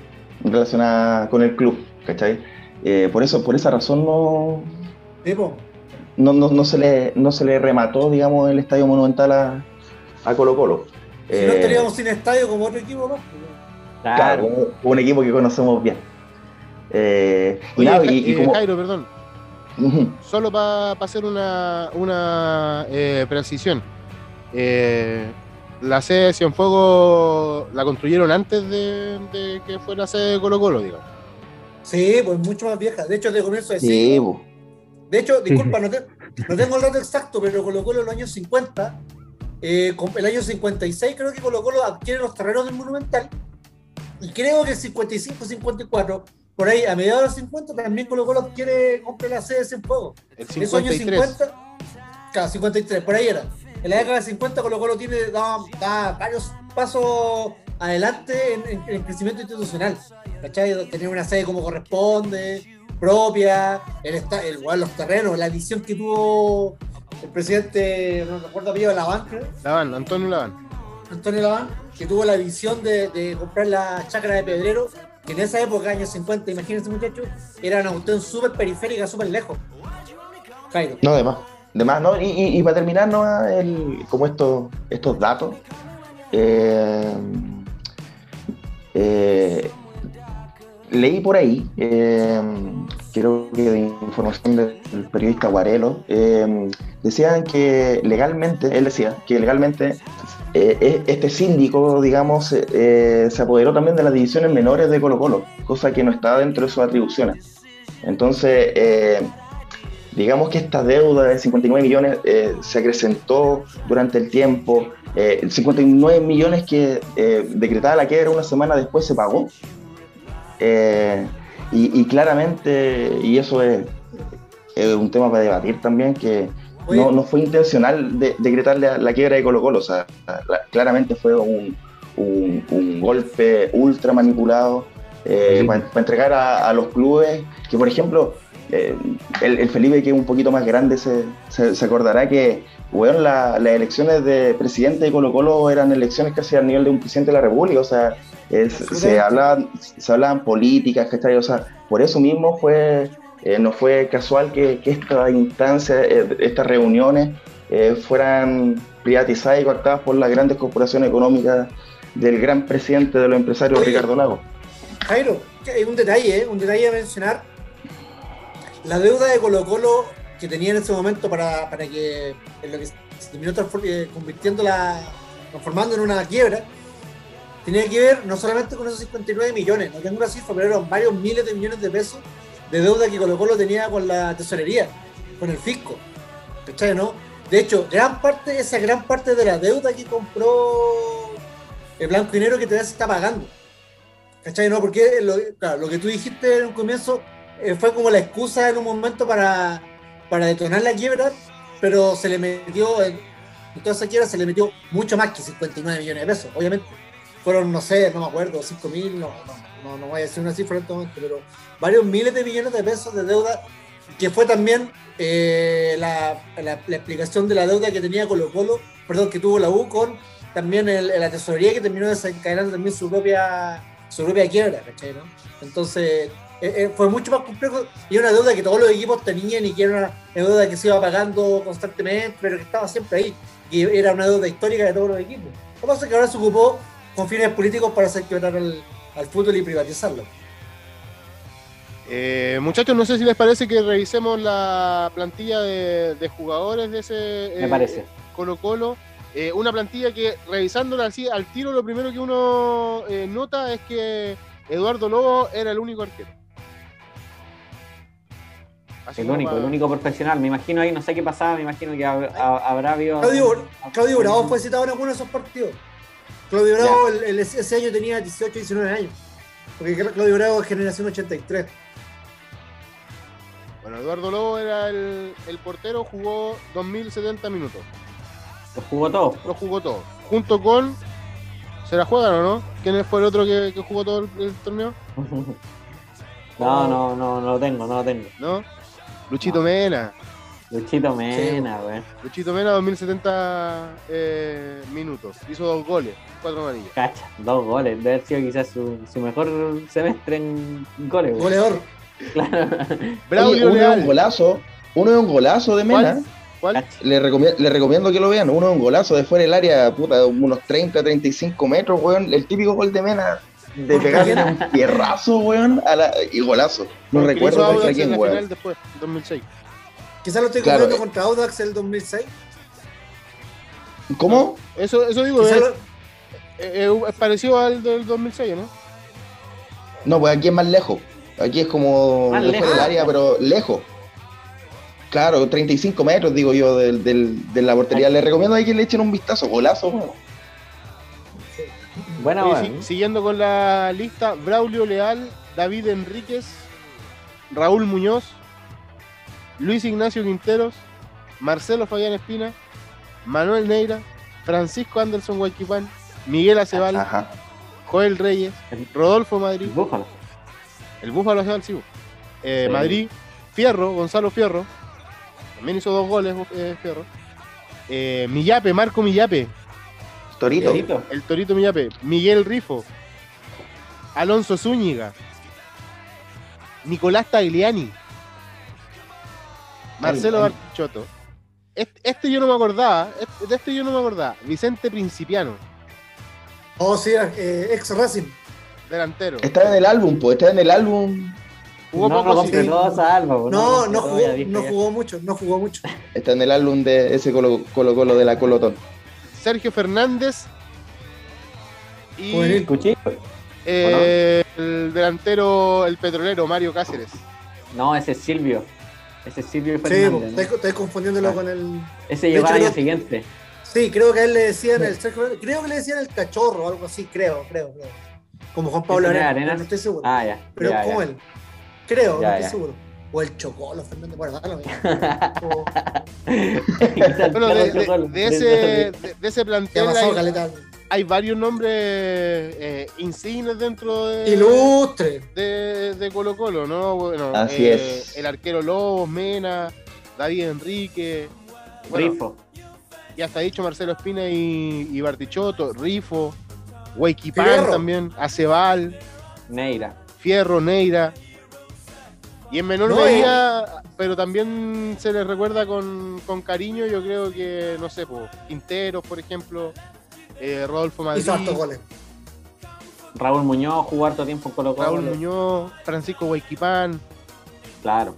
S6: relacionada con el club, ¿cachai? Eh, por eso, por esa razón no, no, no, no se le, no se le remató, digamos, el estadio monumental a, a Colo Colo.
S5: Si no
S6: Eh,
S5: estaríamos sin estadio como otro equipo más.
S6: Claro, un, un equipo que conocemos bien. Eh, y
S1: Oye,
S6: nada,
S1: Ja-
S6: y- y como-
S1: Jairo, perdón. Solo para hacer una, una eh, precisión. Eh, la sede de Cienfuegos la construyeron antes de, de que fuera sede de Colo Colo, digamos.
S5: Sí, pues mucho más vieja. De hecho, de comienzo de
S6: Sí, po.
S5: De hecho, disculpa, no, te- no tengo el dato exacto, pero Colo Colo en los años 50, eh, con- el año 56 creo que Colo Colo adquiere los terrenos del Monumental, y creo que el 55-54, por ahí a mediados de los 50, también Colo Colo adquiere, compra la sede de Cienfuegos.
S1: El
S5: Esos años
S1: 53.
S5: 50, claro, 53, por ahí era. En la década de 50 Colo Colo tiene, da, da varios pasos adelante en, en- en el crecimiento institucional. ¿Cachai? Tener una sede como corresponde, propia, el, esta- el, bueno, los terrenos, la visión que tuvo el presidente, no recuerdo apellido, Laván, creo,
S1: Laván, Antonio Laván.
S5: Antonio Laván, que tuvo la visión de, de comprar la chacra de Pedrero, que en esa época, años 50, imagínense muchachos, era una cuestión súper periférica, súper lejos. Jairo.
S6: No, de ¿no? Y, y- para terminar, ¿no? El, como estos, estos datos, eh, eh, leí por ahí, eh, creo que de información del periodista Guarelo, eh, decían que legalmente, él decía que legalmente eh, este síndico, digamos, se apoderó también de las divisiones menores de Colo Colo, cosa que no estaba dentro de sus atribuciones. Entonces, digamos que esta deuda de 59 millones eh, se acrecentó durante el tiempo. Eh, 59 millones que eh, decretada la quiebra una semana después se pagó. Eh, y, y claramente, y eso es, es un tema para debatir también, que no, no fue intencional de, decretar la, la quiebra de Colo Colo. O sea, la- claramente fue un, un- un golpe ultra manipulado eh,
S3: Sí.
S6: para, para entregar a, a los clubes que, por ejemplo, eh, el, el Felipe, que es un poquito más grande, se, se- se acordará que la- las elecciones de presidente de Colo Colo eran elecciones casi al nivel de un presidente de la República, o sea, es- se, hablaban, se hablaban políticas, ¿cachai? O sea, por eso mismo fue, eh, no fue casual que, que esta instancia, eh, estas reuniones eh, fueran privatizadas y coartadas por las grandes corporaciones económicas del gran presidente de los empresarios. Ricardo Lago.
S5: Jairo, un detalle, un detalle a mencionar. La deuda de Colo Colo que tenía en ese momento para, para que en lo se terminó eh, convirtiendo la, transformando en una quiebra, tenía que ver no solamente con esos 59 millones, no tengo una cifra, pero eran varios miles de millones de pesos de deuda que Colo Colo tenía con la tesorería, con el fisco. ¿Cachai, no? De hecho, gran parte, esa gran parte de la deuda que compró el Blanco y Negro que todavía se está pagando. ¿Cachai? No, porque lo, lo que tú dijiste en un comienzo fue como la excusa en un momento para, para detonar la quiebra, pero se le metió, en, en toda esa quiebra se le metió mucho más que 59 millones de pesos, obviamente. Fueron, no sé, no me acuerdo, 5 mil, no, no, no, no voy a decir una cifra en este momento, pero varios miles de millones de pesos de deuda, que fue también eh, la, la- la explicación de la deuda que tenía Colo Colo, perdón, que tuvo la U con también el- la tesorería que terminó desencadenando también su propia, su propia quiebra, ¿cachai? no? Entonces, eh, eh, fue mucho más complejo y una deuda que todos los equipos tenían y que era una deuda que se iba pagando constantemente, pero que estaba siempre ahí, y era una deuda histórica de todos los equipos. Lo que pasa es que ahora se ocupó con fines políticos para hacer quebrar al, al fútbol y privatizarlo.
S1: Eh, muchachos, no sé si les parece que revisemos la plantilla de, de jugadores de ese
S4: Me
S1: eh,
S4: parece.
S1: Colo Colo. Eh, una plantilla que revisándola así al tiro, lo primero que uno eh, nota es que Eduardo Lobo era el único arquero. Así
S4: El único, el único profesional. Me imagino ahí, no sé qué pasaba, me imagino que hab- ha- habrá habido.
S5: Claudio, Claudio Bravo fue citado en alguno de esos partidos. Claudio Bravo el- el- ese año tenía 18, 19 años. Porque Claudio Bravo es generación 83.
S1: Bueno, Eduardo Lobo era el, el portero, jugó 2070 minutos.
S4: Lo jugó todo.
S1: Lo jugó todo. Junto con. ¿Se la juegan o no? ¿Quién fue el otro que, que jugó todo el, el torneo?
S4: No, no, no, no lo tengo, no lo tengo.
S1: ¿No? Luchito. Mena.
S4: Luchito Mena, güey.
S1: Luchito Mena, 2070 eh, minutos. Hizo dos goles, cuatro amarillas.
S4: Cacha, dos goles. Debe haber sido quizás su, su mejor semestre en goles, güey.
S5: Goleador.
S4: Claro.
S1: Braulio
S6: Oye, uno es
S1: Leal.
S6: un golazo, uno es un golazo de Mena.
S1: ¿Cuál? ¿Cuál?
S6: Le, recomie- le recomiendo que lo vean. Uno es un golazo de fuera del área, puta, de unos 30, 35 metros, weón. El típico gol de Mena. De
S5: ¿Por
S6: pegarle un pierrazo, weón, a la, y golazo. No
S1: Porque
S6: recuerdo contra quién, weón.
S1: final después, 2006.
S5: Quizás lo estoy
S6: Claro, eh.
S5: contra Audax el 2006.
S6: ¿Cómo?
S1: Eso, eso digo, es,
S5: lo-
S1: eh, eh, es parecido al del 2006, ¿no?
S6: No, pues aquí es más lejos. Aquí es como
S4: Más lejos.
S6: del área, pero lejos. Claro, 35 metros, digo yo, del, del- de la portería. Le recomiendo ahí que le echen un vistazo. Golazo, weón.
S4: Buena,
S1: Oye, siguiendo con la lista, Braulio Leal, David Enríquez, Raúl Muñoz, Luis Ignacio Quinteros, Marcelo Fabián Espina, Manuel Neira, Francisco Anderson Guayquipán, Miguel Acebal,
S6: Ajá.
S1: Joel Reyes, Rodolfo Madrid,
S4: Búfalo.
S1: el Búfalo Acebal, sí. eh,
S4: Sí.
S1: Madrid, Fierro, Gonzalo Fierro, también hizo dos goles eh, Fierro, eh, Millape, Marco Millape,
S6: Torito.
S4: Torito.
S1: el Torito Millape, Miguel Rifo, Alonso Zúñiga, Nicolás Tagliani, Marcelo. Bartichotto. Este, este yo no me acordaba, este- de este yo no me acordaba. Vicente Principiano,
S5: Oh, sí, eh, ex Racing.
S1: delantero.
S6: Está en el álbum, pues, está en el álbum.
S1: Jugó
S4: no,
S1: poco,
S4: no
S1: sí.
S5: No, jugó, no jugó mucho, no jugó mucho.
S6: Está en el álbum de ese Colo Colo, Colo de la Colotón.
S1: Sergio Fernández y eh, el delantero, el petrolero Mario Cáceres.
S4: No, ese es Silvio. Ese es Silvio
S5: Sí,
S4: Fernández. ¿no?
S5: estoy, estoy confundiéndolo
S4: Ah.
S5: con el.
S4: Ese llegó al año
S5: no-
S4: siguiente.
S5: Sí, creo que a él le decían el Sergio Fernández- creo que le decían el cachorro o algo así, creo, creo, creo. Como Juan Pablo
S4: ¿Ese era
S5: Arenas,
S4: Arenas?
S5: no estoy seguro.
S4: Ah, ya.
S5: pero
S4: ya,
S5: como
S4: ya.
S5: él. Creo,
S4: Ya,
S5: no estoy
S4: ya.
S5: seguro. O el Chocolo Fernández, bueno, da lo mismo. O
S1: Bueno, de, de- de ese, de, de ese plantel hay, varios nombres eh, insignes dentro de,
S5: Ilustre.
S1: de, de Colo Colo, ¿no? Bueno,
S6: Así
S1: eh,
S6: es.
S1: El arquero Lobos, Mena, David Enrique, bueno,
S4: Rifo.
S1: ya está dicho Marcelo Espina y, y Bartichotto, Rifo, Huayquipán
S5: Fierro.
S1: también, Acebal,
S4: Neira.
S1: Fierro, Neira. Y en menor
S5: No,
S1: medida, pero también se les recuerda con, con cariño, yo creo que, no sé, po, Quinteros, por ejemplo, eh, Rodolfo Madrid,
S5: Hizo hartos goles.
S4: Raúl Muñoz jugó harto tiempo en Colo Colo.
S1: Raúl Muñoz, Francisco Huayquipán.
S4: Claro.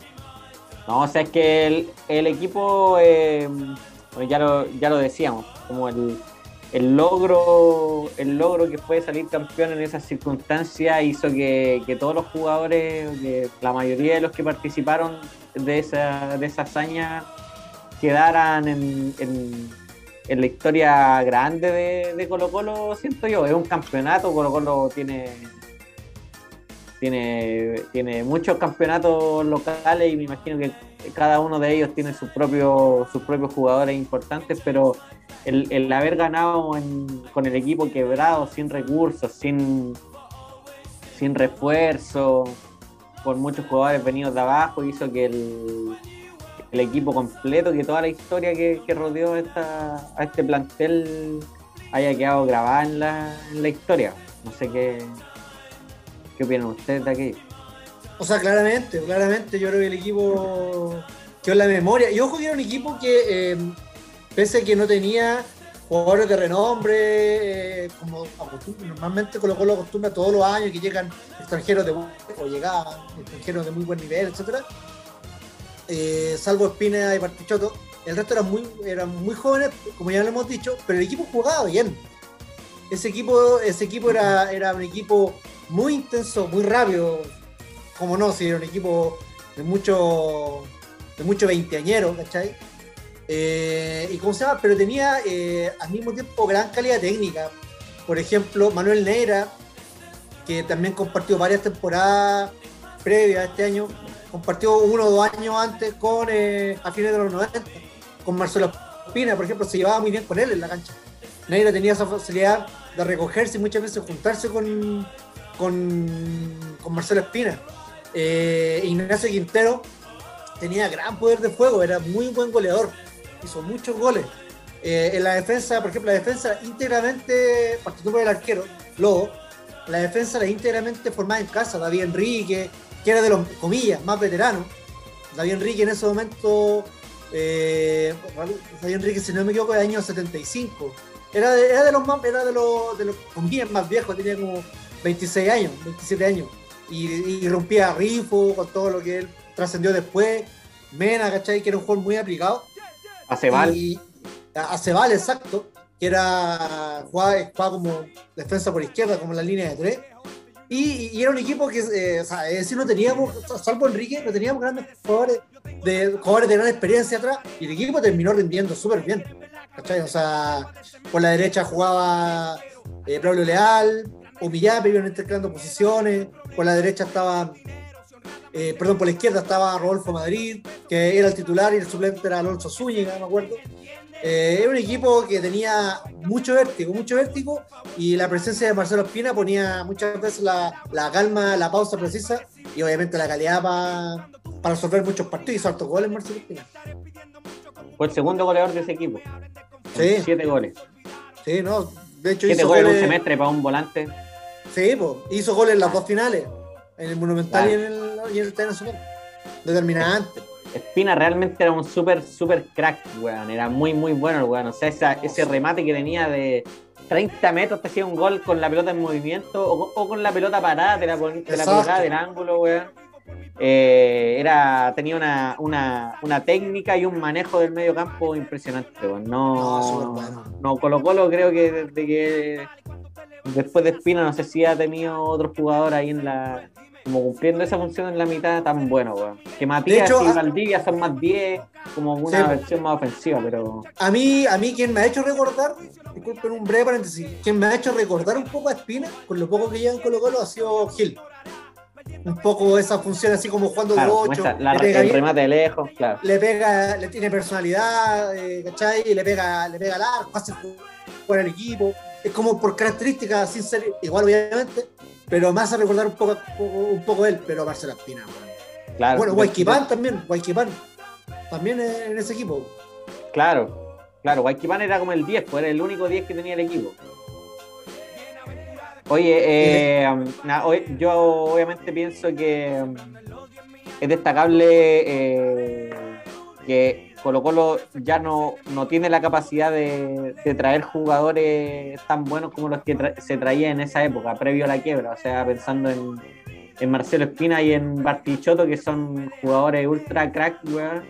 S4: No, o sea, es que el, el equipo, eh, ya, lo, ya lo decíamos, como el, el logro el logro que fue salir campeón en esas circunstancias hizo que, que todos los jugadores, que la mayoría de los que participaron de esa, de esa hazaña, quedaran en, en- en la historia grande de, de Colo Colo, siento yo. Es un campeonato, Colo Colo tiene tiene, tiene muchos campeonatos locales y me imagino que cada uno de ellos tiene sus propios sus propios jugadores importantes, pero el, el haber ganado en- con el equipo quebrado, sin recursos, sin, sin refuerzo, con muchos jugadores venidos de abajo, hizo que el, el equipo completo, que toda la historia que, que rodeó esta, a este plantel haya quedado grabada en la, en la historia. No sé qué, qué opinan ustedes de aquí.
S5: O sea, claramente, claramente, yo creo que el equipo quedó en la memoria. Y ojo que era un equipo que, eh, pese a que no tenía jugadores de renombre, eh, como normalmente Colo Colo acostumbra todos los años que llegan extranjeros de o llegaban extranjeros de muy buen nivel, etcétera. Eh, salvo Espina y Partichoto, el resto eran muy, eran muy jóvenes, como ya lo hemos dicho, pero el equipo jugaba bien. Ese equipo, ese equipo era, era un equipo muy intenso, muy rápido, como no, si era un equipo de mucho, de mucho veinteañero, ¿cachai? Eh, y cómo se llama, pero tenía eh, al mismo tiempo gran calidad técnica. Por ejemplo, Manuel Neira, que también compartió varias temporadas previas a este año, compartió uno o dos años antes con eh, a fines de los 90, con Marcelo Espina, por ejemplo, se llevaba muy bien con él en la cancha. Neira tenía esa facilidad de recogerse y muchas veces juntarse con, con, Marcelo Espina. Eh, Ignacio Quintero tenía gran poder de fuego, era muy buen goleador, hizo muchos goles. Eh, en la defensa, por ejemplo, la defensa íntegramente, partiendo por el arquero, Lobo, la defensa era íntegramente formada en casa, David Enrique, que era de los, comillas, más veteranos. David Enrique en ese momento, eh, David Enrique, si no me equivoco, de año 75. Era de, era de los más, era de los, de los comillas más viejos, tenía como 26 años, 27 años. Y, y rompía Rifo con todo lo que él trascendió después. Mena, ¿cachai? Que era un jugador muy aplicado.
S4: A Cebal.
S5: Y a a Cebal, exacto, que era jugaba, jugaba como defensa por izquierda, como en la línea de tres. Y, y era un equipo que, eh, o sea, es decir, no teníamos, salvo Enrique, no teníamos grandes jugadores de, jugadores de gran experiencia atrás, y el equipo terminó rindiendo súper bien. ¿cachai? O sea, por la derecha jugaba eh, Pablo Leal, Humillape, iban intercambiando posiciones, por la derecha estaba eh, perdón, por la izquierda estaba Rodolfo Madrid, que era el titular y el suplente era Alonso Zúñiga, me acuerdo. Eh, era un equipo que tenía mucho vértigo, mucho vértigo, y la presencia de Marcelo Espina ponía muchas veces la, la calma, la pausa precisa y obviamente la calidad pa- para resolver muchos partidos. Hizo hartos goles Marcelo Espina.
S4: Fue el segundo goleador de ese equipo.
S5: Sí.
S4: Siete goles.
S5: Sí, no, de hecho
S4: Siete
S5: hizo
S4: goles en un semestre para un volante.
S5: Sí, po, hizo goles en las dos finales, en el Monumental
S4: Claro.
S5: y en el, y en el Nacional. Determinante.
S4: Espina realmente era un súper, súper crack, weón. Era muy, muy bueno el weón. O sea, esa- ese remate que tenía de 30 metros te hacía un gol con la pelota en movimiento o, o con la pelota parada, te la, te la colocaba del ángulo, weón. Eh, era, tenía una, una, una técnica y un manejo del medio campo impresionante, weón.
S5: No,
S4: No, no, Colo Colo creo que desde que después de Espina no sé si ha tenido otro jugador ahí en la como cumpliendo esa función en la mitad tan bueno, weón. Que Matías
S5: hecho,
S4: y Valdivia son más 10, como una
S5: Sí.
S4: versión más ofensiva, pero
S5: A mí, a mí quien me ha hecho recordar, disculpen un breve paréntesis, quien me ha hecho recordar un poco a Espina, con lo poco que lleva en Colo Colo, ha sido Gil. Un poco esa función así como jugando de
S4: claro,
S5: 8,
S4: muestra la-
S5: le, pega
S4: el remate de lejos, claro.
S5: le pega, le tiene personalidad, eh, ¿cachai? Y le pega, le pega al arco, hace jugar al equipo. Es como por características, sin ser igual obviamente, pero me hace recordar un poco, un poco él, pero Marcelo Espina. weón.
S4: claro
S5: bueno, Guayquipán también, Guayquipán. También en ese equipo.
S4: Claro, claro, Guayquipán era como el 10, pues era el único 10 que tenía el equipo. Oye, eh, na- yo obviamente pienso que es destacable eh, que Colo Colo ya no, no tiene la capacidad de, de traer jugadores tan buenos como los que tra- se traía en esa época, previo a la quiebra. O sea, pensando en, en Marcelo Espina y en Bartichotto, que son jugadores ultra crack, weón.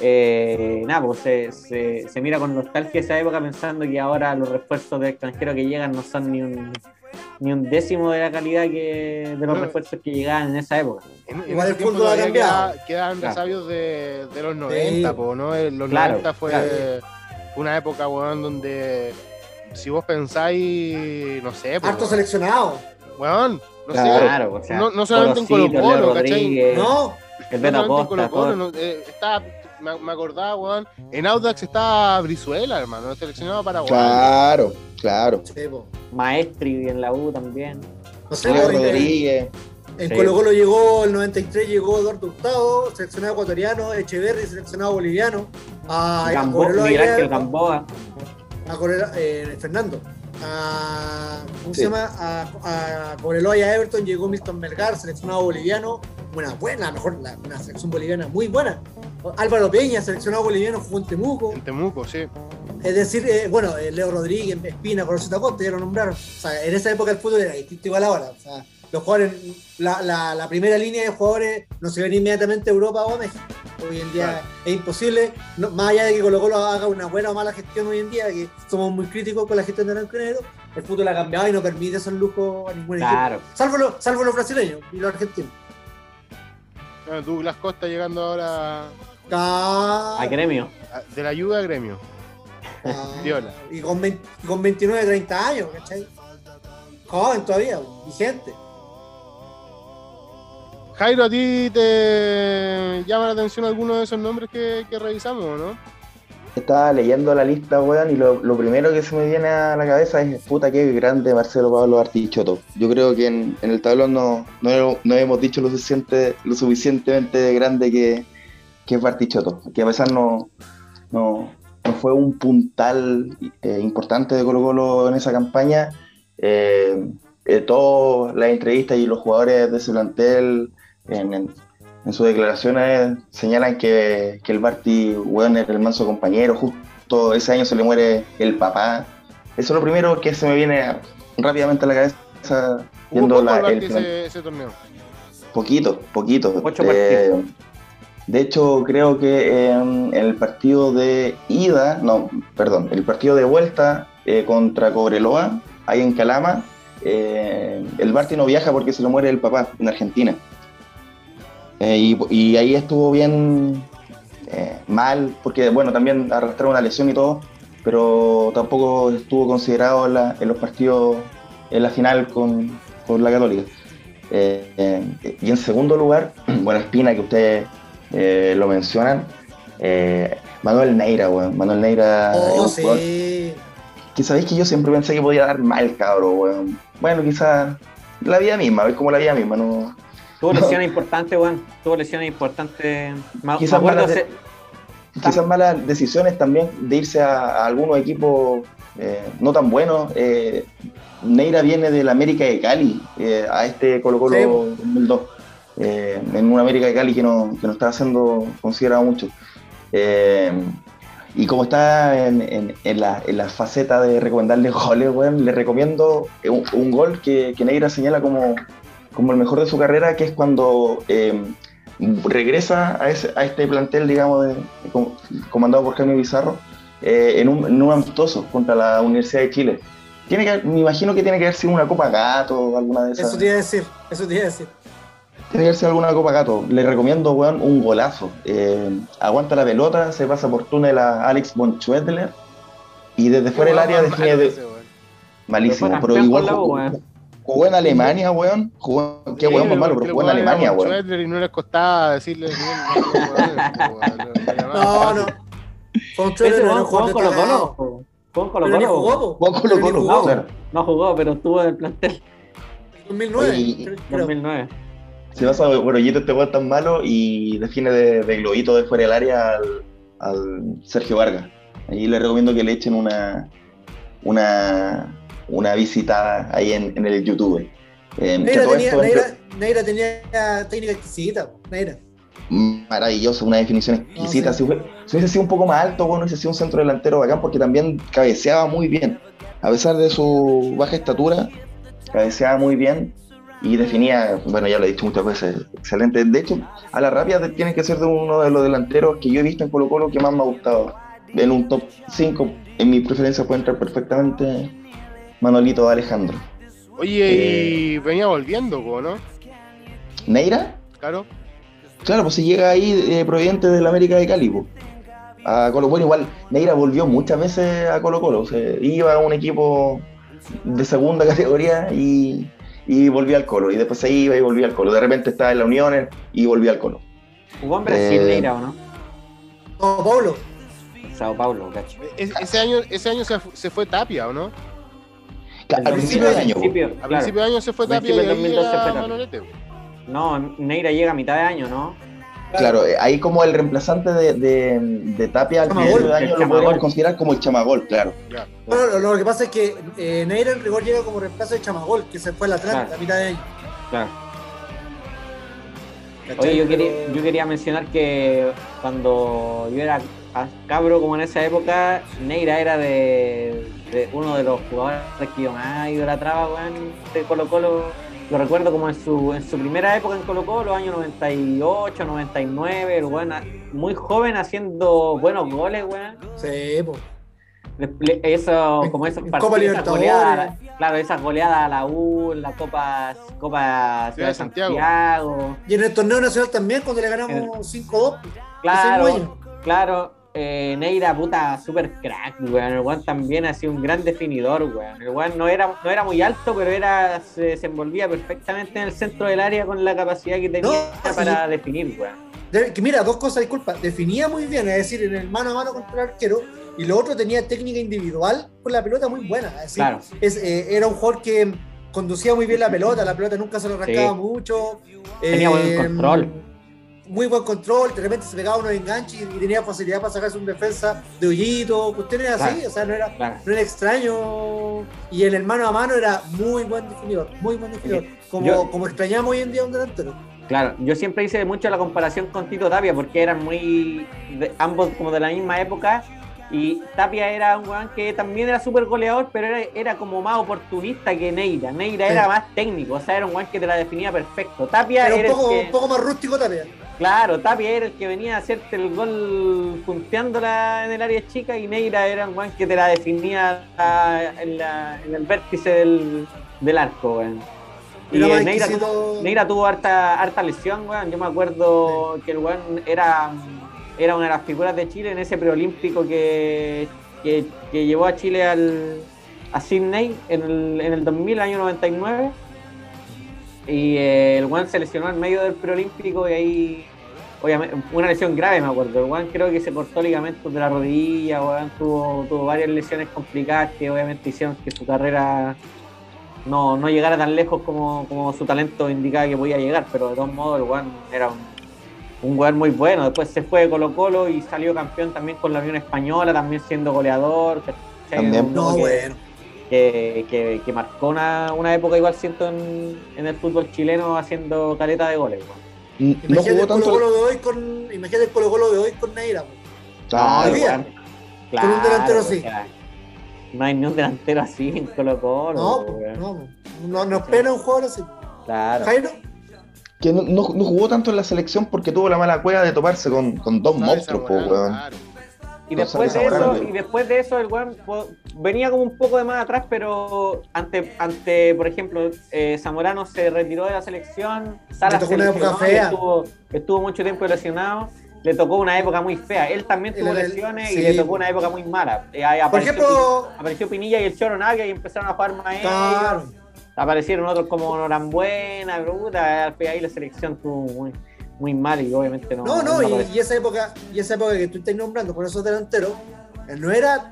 S4: Eh, nada, pues se, se- se mira con nostalgia esa época pensando que ahora los refuerzos de extranjeros que llegan no son ni un, ni un décimo de la calidad que de los refuerzos que llegaban en esa época.
S1: En, en
S5: Igual el fútbol ha cambiado.
S1: queda- quedan
S4: Claro.
S1: resabios de, de los 90, po, ¿no? En los
S4: Claro,
S1: 90 fue,
S4: claro.
S1: una época, weón, donde si vos pensáis, no sé, po,
S5: Harto
S1: weón,
S5: seleccionado.
S1: weón, no
S4: Claro, o sea,
S1: no- no solamente en Colo-Colo,
S4: Leo
S1: ¿cachai?
S5: No,
S4: el
S1: sé,
S4: Beto
S1: no
S4: todo.
S1: no, eh, estaba- me, me acordaba, weón, en Audax estaba Brizuela, hermano, seleccionado Paraguay.
S6: Claro, claro.
S5: sí.
S4: Maestri en la U también.
S5: No sé,
S6: Leo Rodríguez.
S5: En
S4: Sí.
S5: Colo Colo llegó el 93, llegó Eduardo Hurtado, seleccionado ecuatoriano, Echeverri, seleccionado boliviano, a, a
S4: Gambo,
S5: Cobreloa
S4: Miguel
S5: y
S4: Ángel
S5: Everton,
S4: Gamboa.
S5: a Cobreloa- eh, Fernando, a, ¿cómo
S6: Sí.
S5: se llama? A, a Cobreloa y a Everton llegó Milton Melgar, seleccionado boliviano, una buena, mejor, la- una selección boliviana muy buena. Álvaro Peña, seleccionado boliviano, jugó en Temuco.
S1: En Temuco, sí.
S5: Es decir, eh, bueno, eh, Leo Rodríguez, Espina, Corozeta Costa, ya lo nombraron. O sea, en esa época el fútbol era distinto igual ahora. O sea, los jugadores, la, la, la primera línea de jugadores no se ven inmediatamente a Europa o a México. Hoy en día es imposible, no- más allá de que Colo Colo haga una buena o mala gestión hoy en día, que somos muy críticos con la gestión de Blanco el fútbol ha cambiado y no permite esos lujos a ningún
S4: Claro.
S5: equipo. Salvo los, salvo los brasileños y los argentinos.
S1: Ah, Douglas Costa llegando ahora
S5: Ah,
S4: A gremio.
S1: de la ayuda a gremio.
S5: ah,
S1: Viola.
S5: Y con, 20 con 29, 30 años, ¿cachai? Joven todavía, vigente.
S1: Jairo, ¿a ti te llama la atención alguno de esos nombres que, que revisamos o no?
S6: Estaba leyendo la lista, weón, y lo, lo primero que se me viene a la cabeza es, puta, qué grande Marcelo Pablo Artichoto. Yo creo que en, en el tablón no, no, no hemos dicho lo, suficiente, lo suficientemente grande que, que es Bartichotto, que a pesar no, no, no fue un puntal eh, importante de Colo Colo en esa campaña. Eh, eh, todas las entrevistas y los jugadores de ese plantel en, en- en sus declaraciones señalan que, que el Barty, weón, era el manso compañero, justo ese año se le muere el papá. Eso es lo primero que se me viene rápidamente a la cabeza viendo la,
S1: el ese, ese torneo.
S6: Poquito, poquito.
S4: Ocho
S6: Eh,
S4: partidos.
S6: De hecho, creo que en el partido de ida, no, perdón, el partido de vuelta eh, contra Cobreloa, ahí en Calama, eh, el Barty no viaja porque se le muere el papá en Argentina. Eh, y, ahí estuvo bien mal, porque bueno, también arrastraron una lesión y todo, pero tampoco estuvo considerado en, los partidos en la final con, con la Católica. Y en segundo lugar, bueno, Espina, que ustedes eh, lo mencionan, eh, Manuel Neira, weón. Manuel Neira,
S5: Oh, sí.
S6: que sabéis que yo siempre pensé que podía dar mal, cabro, weón. Bueno, quizás la vida misma, es como la vida misma, no.
S4: Tuvo
S6: No.
S4: lesiones importantes, weón. Tuvo lesiones importantes.
S6: Quizás malas de- Quizás malas decisiones también de irse a, a algunos equipos eh, no tan buenos. Eh, Neira viene del América de Cali eh, a este Colo Colo
S5: Sí.
S6: 2002. Eh, en un América de Cali que no, que no está siendo considerado mucho. Eh, y como está en, en- en la, en la faceta de recomendarle goles, le recomiendo un, gol que, que Neira señala como, como el mejor de su carrera, que es cuando eh, regresa a, ese- a este plantel, digamos, comandado por Jaime Bizarro, en, un, en amistoso contra la Universidad de Chile. Tiene me imagino que tiene que haber sido una Copa Gato o alguna de esas.
S5: Eso te iba decir, eso te iba decir.
S6: Tiene que sido alguna Copa Gato. Le recomiendo, weón, un golazo. Eh, aguanta la pelota, se pasa por túnel a Alex von Schwedler y desde fuera del área define de-
S1: ese,
S6: malísimo. Pero
S4: campeón
S6: igual
S4: con
S6: jugó,
S4: weón.
S6: jugó en Alemania, weón. Jugó, qué
S1: Sí,
S6: weón más malo, pero jugó en Alemania,
S1: con
S6: weón.
S1: Schwedler Y no les costaba decirle.
S5: No, no. Era
S4: weón
S5: un
S4: jugó Colo
S5: destacado.
S4: Colo. Jugó
S5: Pero Pero
S6: Colo,
S5: jugó.
S6: claro.
S4: No jugó, pero estuvo en el plantel
S5: 2009,
S6: Y-
S5: creo.
S4: 2009.
S6: Se pasa Borollito este weón tan malo y define de, de globito de fuera del área al, al Sergio Vargas. Ahí le recomiendo que le echen una una, una visitada ahí en, en el YouTube. Eh,
S5: Neira tenía,
S6: esto,
S5: Neira, Neira tenía técnica exquisita, Neira.
S6: maravilloso, una definición exquisita.
S5: Sí.
S6: Si, hubie- si hubiese sido un poco más alto, bueno, hubiese sido un centro delantero bacán porque también cabeceaba muy bien. A pesar de su baja estatura, cabeceaba muy bien y definía, bueno, ya lo he dicho muchas veces, excelente. De hecho, a la rápida tiene que ser de uno de los delanteros que yo he visto en Colo Colo que más me ha gustado. En un top 5, en mi preferencia puede entrar perfectamente Manolito Alejandro.
S1: Oye,
S6: Eh.
S1: y venía volviendo, ¿no?
S6: ¿Neira?
S1: Claro.
S6: Claro, pues si llega ahí eh, proveniente del América de Cali, po. A Colo Bueno, igual Neira volvió muchas veces a Colo Colo. O sea, iba a un equipo de segunda categoría y, y volvía al Colo. Y después se iba y volvía al Colo. De repente estaba en la Unión y volvía al Colo.
S4: Jugó en Brasil,
S6: Eh,
S4: Neira, ¿o no?
S5: No, Pablo.
S1: Eh,
S4: Sao Paulo, cacho.
S1: E- ese año, ese año se, fu- se fue Tapia, ¿o no?
S6: Al principio del año, po.
S4: Principio,
S1: A
S4: claro.
S1: principio de año se fue Tapia y
S4: del
S1: ahí
S4: 2012
S1: llega. Manolete. po.
S4: No, Neira llega a mitad de año, ¿no?
S6: Claro, eh, ahí como el reemplazante de, de, de Tapia al
S5: Chamagol,
S6: principio de
S4: el
S6: año lo podríamos considerar como el chamagol, claro.
S5: Bueno, lo, lo que pasa es que eh, Neira en rigor llega como reemplazo de Chamagol, que se fue al Atlanta
S4: Claro.
S5: a mitad de año.
S4: Claro. Oye, yo
S5: Pero-
S4: quería, yo quería mencionar que cuando yo era cabro como en esa época, Neira era de, de uno de los jugadores que yo más idolatraba, weón, de Colo Colo. Lo recuerdo como en su, en su primera época en Colo Colo, los años 98, 99, el weón muy joven haciendo buenos goles, weón.
S5: Sí, pues.
S4: Eso, como esos
S5: en
S4: partidos,
S5: Copa
S4: esas
S5: Libertadores.
S4: goleadas, claro, esas goleadas a la U, la Copa, Copa Ciudad de
S1: Santiago.
S4: Santiago.
S5: Y en el torneo nacional también, cuando le ganamos 5-2. ese mismo
S4: Claro, claro. Eh, Neira, puta, super crack, weón. El weón también ha sido un gran definidor, weón. El weón no era, no era muy alto, pero era, se desenvolvía perfectamente en el centro del área con la capacidad que tenía
S5: No,
S4: para definir, weón.
S5: De- que mira, dos cosas, disculpa. Definía muy bien, es decir, en el mano a mano contra el arquero. Y lo otro tenía técnica individual con la pelota muy buena. Es decir,
S4: Claro.
S5: es, eh, era un jugador que conducía muy bien la pelota, la pelota nunca se lo arrancaba
S4: Sí.
S5: mucho.
S4: Tenía buen
S5: Eh,
S4: control.
S5: Muy buen control, de repente se pegaba unos enganches y, tenía facilidad para sacarse un defensa de hoyito, cuestiones así,
S4: Claro.
S5: o sea, no era,
S4: Claro.
S5: no era extraño. Y en el mano a mano era muy buen definidor, muy buen definidor. Como,
S4: Yo-
S5: como extrañamos hoy en día a un delantero.
S4: Claro, yo siempre hice mucho la comparación con Tito Tapia porque eran muy de- ambos como de la misma época y Tapia era un weón que también era súper goleador, pero era, era como más oportunista que Neira. Neira
S5: Sí.
S4: era más técnico, o sea, era un weón que te la definía perfecto. Tapia
S5: Era
S4: era,
S5: un poco,
S4: el que,
S5: un poco más rústico también.
S4: claro, Tapia era el que venía a hacerte el gol punteándola en el área chica y Neira era un weón que te la definía en, la- en el vértice del, del arco, weón. Y eh, Neira,
S5: exquisito.
S4: Neira tuvo harta, harta lesión, weón. Yo me acuerdo que el weón era, era una de las figuras de Chile en ese preolímpico que, que, llevó a Chile al, a Sydney en el, en el 2000, año 99. Y eh, el weón se lesionó en medio del preolímpico y ahí, obviamente, una lesión grave, me acuerdo. El weón creo que se cortó ligamentos de la rodilla, weón. Tuvo, tuvo varias lesiones complicadas que obviamente hicieron que su carrera no, no llegara tan lejos como, como su talento indicaba que podía llegar, pero de todos modos el weón era un, un weón muy bueno. Después se fue de Colo Colo y salió campeón también con la Unión Española, también siendo goleador.
S6: También.
S4: Un
S5: No,
S4: que,
S5: bueno.
S4: que, que- que marcó una, una época igual siento en, en el fútbol chileno haciendo caleta de goles.
S6: No
S5: Imagínate
S6: jugó
S5: el
S6: tanto.
S5: Colo Colo de hoy con. Imagínate el Colo Colo de hoy con Neira.
S6: Claro,
S4: No,
S5: bien.
S4: weón.
S5: Con un delantero así.
S4: no hay ni un delantero así en Colo Colo.
S5: No, no, no, pena un jugador así.
S4: Claro.
S5: Jairo,
S6: Que no, no- no jugó tanto en la selección porque tuvo la mala cueva de toparse con, con dos monstruos, po,
S1: saborear,
S6: weón.
S1: claro.
S4: Y
S6: No
S4: después de eso, y después de eso el weón venía como un poco de más atrás, pero ante, ante por ejemplo, eh, Zamorano se retiró de la selección, Salas
S5: tocó
S4: se
S5: una época
S4: lesionó. Estuvo, estuvo mucho tiempo lesionado, le tocó una época muy fea. Él también tuvo
S5: el-
S4: lesiones
S5: sí.
S4: y le tocó una época muy mala. Eh, ahí
S5: por
S4: apareció,
S5: ejemplo,
S4: apareció Pinilla y el Choro Navia y empezaron a jugar más
S5: claro,
S4: Aparecieron otros como Norambuena, bruta, ahí la selección estuvo muy, muy mal y obviamente no.
S5: no, no, y, esa época, y esa época que tú estás nombrando por esos delanteros, eh, no era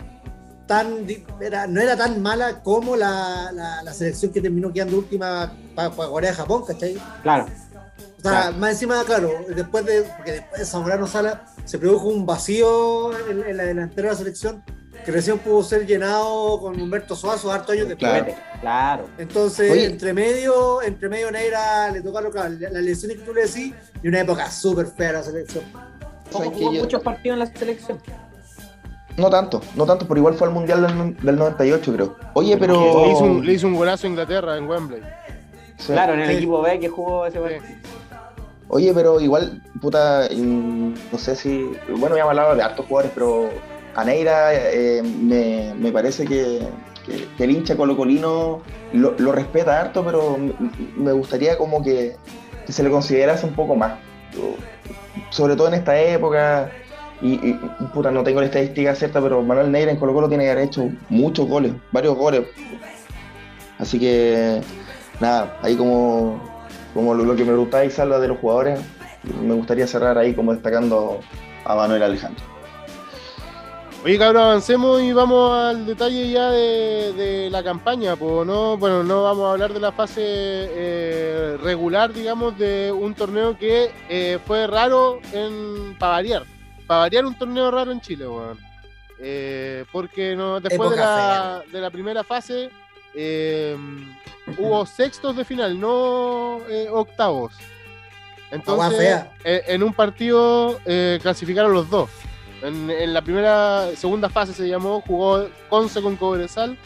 S5: tan era, no era tan mala como la, la, la selección que terminó quedando última para Corea de Japón, ¿cachai?
S4: Claro,
S5: O sea,
S4: Claro.
S5: más encima, claro, después de, porque después de Zamorano Sala se produjo un vacío en, en la delantera de la selección que recién pudo ser llenado con Humberto Suazo harto años después.
S6: Claro.
S4: claro.
S5: Entonces,
S6: Oye.
S5: entre medio, entre medio Neira le tocaron claro, las lesiones que tú le decís y una época súper fea la selección.
S4: Como
S6: ¿Sabes
S4: jugó?
S6: Yo-
S4: muchos partidos en la selección.
S6: No tanto, no tanto, pero igual fue al Mundial del, del 98, creo. Oye, pero.
S1: Le hizo, un, le hizo un golazo a Inglaterra en Wembley.
S6: Sí.
S4: Claro, en el
S5: Sí.
S4: equipo B que jugó ese partido.
S6: Oye, pero igual, puta, no sé si. Bueno, ya me hablado de hartos jugadores, pero a Neira eh, me, me parece que, el hincha colocolino lo, lo respeta harto, pero me gustaría como que, se le considerase un poco más. Sobre todo en esta época. Y, y, puta, no tengo la estadística cierta, pero Manuel Neira en Colo Colo tiene que haber hecho muchos goles, varios goles. Así que, nada, ahí como, como lo, que me gustaba Isabel de los jugadores, me gustaría cerrar ahí como destacando a Manuel Alejandro.
S1: Oye, cabrón, avancemos y vamos al detalle ya de, de la campaña. Pues no, bueno, no vamos a hablar de la fase eh, regular, digamos, de un torneo que eh, fue raro en para variar. Para variar un torneo raro en Chile, weón. Eh, porque no, después de la, de la primera fase eh, hubo sextos de final, no eh, octavos. Entonces, en un partido clasificaron los dos. En, en la primera, segunda fase se llamó, jugó Conce con Cobresal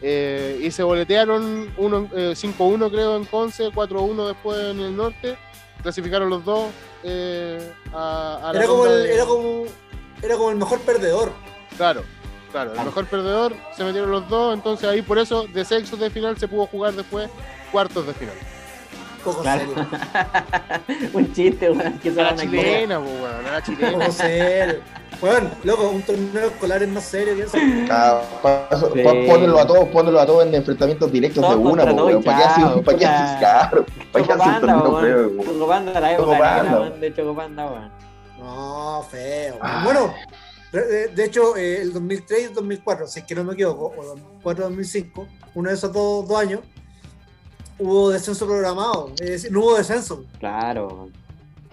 S1: eh, y se boletearon uno, eh, 5-1 creo en Conce, 4-1 después en el norte. Clasificaron los dos eh, a, a la
S5: Era como, el,
S1: de-
S5: era, como, era como el mejor perdedor.
S1: Claro, claro, el mejor perdedor se metieron los dos, entonces ahí por eso de sextos de final se pudo jugar después cuartos de final.
S5: Poco
S4: Claro.
S5: serio.
S4: Un chiste, weón, que se
S1: A la
S4: van a equivocar.
S1: chilena, pues, weón, a la chilena.
S5: Poco serio. Bueno, loco, un torneo escolar es más serio que eso.
S6: Ah, pa- pa-
S4: Sí.
S6: Pónelo a todos, pónelo a todos en enfrentamientos directos
S4: Todos
S6: de una, weón. ¿Para qué haces para qué haces caro? ¿Para qué haces un torneo feo,
S4: weón.
S6: weón?
S4: Chocopanda, la época
S6: weón.
S4: weón, de Chocopanda, weón.
S5: No, feo.
S6: Ah.
S5: Bueno, de, hecho, eh, el 2003 y el 2004, si es que no me equivoco, o 2004-2005, uno de esos dos, dos años, hubo descenso programado. Es decir, no hubo descenso.
S4: Claro.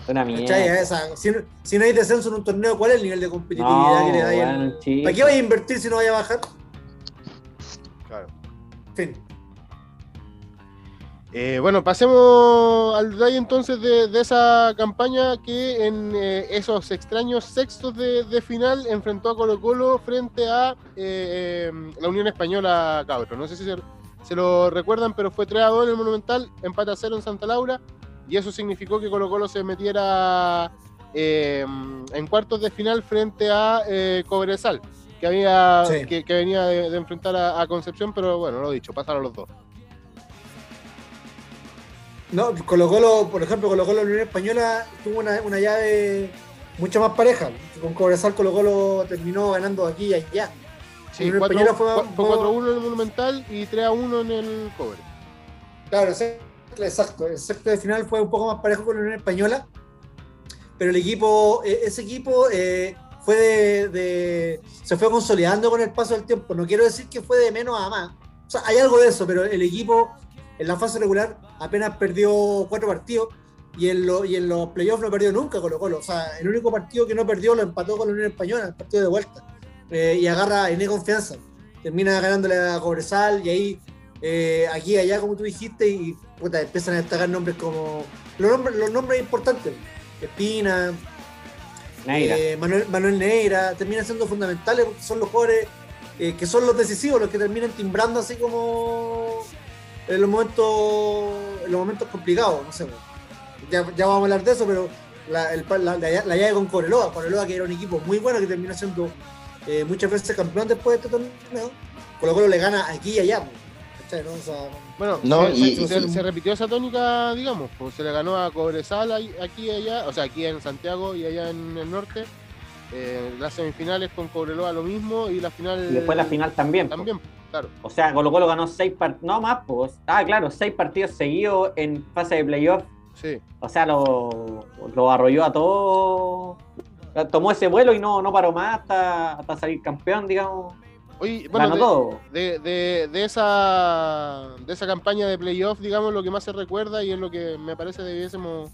S4: Una mierda.
S5: Esa, si, no- si no hay descenso en un torneo, ¿cuál es el nivel de competitividad
S4: No,
S5: que le da
S4: chiste.
S5: ¿Para qué vaya a invertir si no vaya a bajar?
S1: Claro.
S5: Fin.
S1: Eh, bueno, pasemos al detalle entonces de, de esa campaña que en eh, esos extraños sextos de, de final enfrentó a Colo Colo frente a eh, eh, la Unión Española Cabro. No sé si se, se lo recuerdan, pero fue 3 a 2 en el Monumental, empate a 0 en Santa Laura, y eso significó que Colo Colo se metiera eh, en cuartos de final frente a eh, Cobresal, que, había,
S5: Sí.
S1: que, que venía de, de enfrentar a, a Concepción, pero bueno, lo dicho, pasaron los dos.
S5: No, Colo Colo, por ejemplo, Colo Colo la Unión Española tuvo una, una llave mucho más pareja. Con Cobresal Colo Colo terminó ganando aquí y allá.
S1: Sí,
S5: Unión
S1: 4
S5: Española fue-
S1: fue 4-1 en el Monumental y 3-1 en el Cobre.
S5: Claro, exacto. El sexto de final fue un poco más parejo con la Unión Española. Pero el equipo, eh, ese equipo eh, fue de, de- se fue consolidando con el paso del tiempo. No quiero decir que fue de menos a más. O sea, hay algo de eso, pero el equipo en la fase regular apenas perdió cuatro partidos y en, lo- y en los playoffs no perdió nunca Colo Colo. O sea, el único partido que no perdió lo empató con la Unión Española, el partido de vuelta. Eh, y agarra en confianza. Termina ganándole a Cobresal y ahí, eh, aquí y allá, como tú dijiste, y puta, empiezan a destacar nombres como los nombres, los nombres importantes. Espina, eh, Manuel, Manuel Neira, terminan siendo fundamentales porque son los jugadores que son los decisivos, los que terminan timbrando así como en los momentos, en los momentos complicados, no sé. Ya, ya vamos a hablar de eso, pero la, el, la, la- la llave con Coreloa, Coreloa que era un equipo muy bueno que terminó siendo eh, muchas veces campeón después de este torneo, Colo Colo le gana aquí y allá. pues, ¿cachai, no? O sea,
S1: Bueno,
S6: No,
S1: se,
S6: y-
S1: se-
S6: y-
S1: se- se repitió esa tónica, digamos, pues se le ganó a Cobresal aquí y allá, o sea, aquí en Santiago y allá en el norte. Eh, las semifinales con Cobreloa lo mismo y la final
S4: Y después la final también. po.
S1: también, claro.
S4: O sea, Colo Colo ganó seis partidos, no más, pues. Ah, claro, seis partidos seguidos en fase de playoff.
S1: Sí,
S4: O sea, lo, lo arrolló a todos. Tomó ese vuelo y no, no paró más hasta, hasta salir campeón, digamos.
S1: Oye, bueno,
S4: ganó
S1: de-
S4: todo.
S1: de, de, de esa de esa campaña de playoff, digamos, lo que más se recuerda y es lo que me parece debiésemos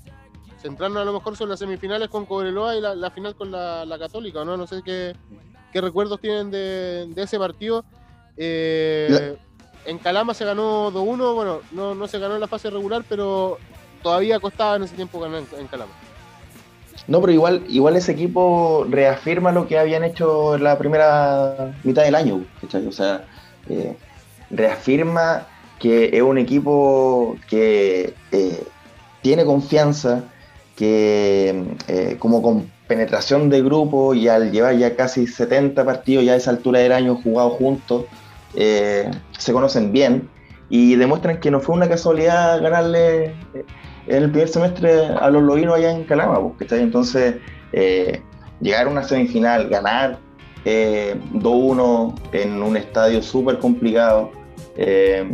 S1: centrarnos a lo mejor son las semifinales con Cobreloa y la, la final con la, la Católica, ¿no? No sé qué, qué recuerdos tienen de, de ese partido. Eh, En Calama se ganó 2-1, bueno, no, no se ganó en la fase regular, pero todavía costaba en ese tiempo ganar en, en Calama.
S6: No, pero igual, igual ese equipo reafirma lo que habían hecho en la primera mitad del año, ¿cachai? O sea, eh, reafirma que es un equipo que eh, tiene confianza, que eh, como con penetración de grupo y al llevar ya casi 70 partidos ya a esa altura del año jugados juntos, se conocen bien y demuestran que no fue una casualidad ganarle en el primer semestre a los lobinos allá en Calama, pues, ¿cachai? Entonces, eh, llegar a una semifinal, ganar eh, 2-1 en un estadio súper complicado, eh,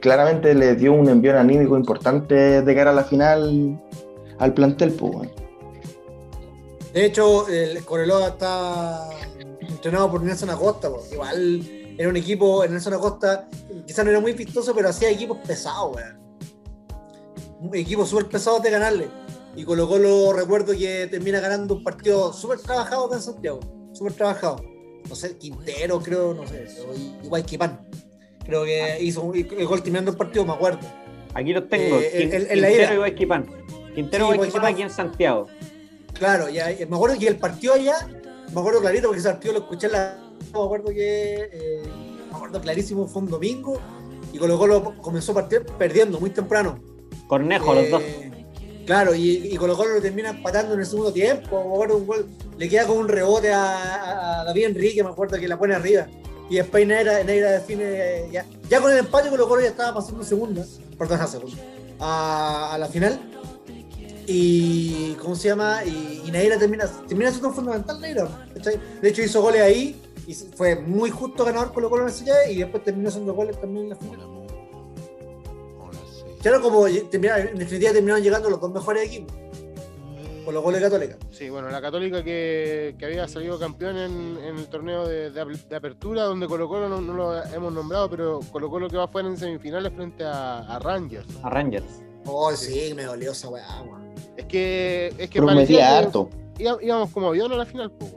S6: claramente le dio un envío anímico importante de cara a la final al plantel, pues.
S5: De hecho, el Coreloa está entrenado por Nelson Acosta, po. igual era un equipo, el Nelson Acosta quizás no era muy vistoso, pero hacía equipos pesados, weón. Un equipo súper pesado de ganarle. Y Colo Colo recuerdo que termina ganando un partido súper trabajado acá en Santiago, súper trabajado. No sé, Quintero creo, no sé, igual que Pan. Creo que hizo un el gol terminando el partido, me acuerdo.
S4: Aquí los tengo.
S5: Eh, en- en la
S4: Quintero y Guayquipán. Quintero
S5: Sí,
S4: y Guayquipán aquí en Santiago.
S5: Claro, ya, eh, me acuerdo que el partido allá, me acuerdo clarito porque ese partido lo escuché en la. Me acuerdo que. eh, me acuerdo clarísimo, fue un domingo y Colo Colo comenzó a partir perdiendo muy temprano.
S4: Cornejo, los dos.
S5: Eh, Claro, y, y Colo Colo lo termina empatando en el segundo tiempo. Un gol, le queda con un rebote a, David Enrique, me acuerdo que la pone arriba. Y después Neira, Neira define. Ya, ya con el empate, Colo Colo ya estaba pasando segunda, perdón, a segunda, a, a la final. Y. ¿Cómo se llama? Y, y Neira termina, termina siendo fundamental, Neira. De hecho, hizo goles ahí y fue muy justo ganador Colo Colo en llave y después terminó haciendo goles también en la final. Claro, como termina- en definitiva terminaron llegando los dos mejores equipos. Con los goles católicos.
S1: Sí, bueno, la Católica que, que había salido campeón en, en el torneo de, de ap- de apertura, donde Colo Colo no, no lo hemos nombrado, pero Colo Colo que va fuera en semifinales frente a, a Rangers.
S4: A Rangers.
S5: Oh, sí, me dolió esa weá, weón.
S1: Es que, es que
S6: Prometía
S1: parecía
S6: harto.
S1: íbamos como avión a la final, pues.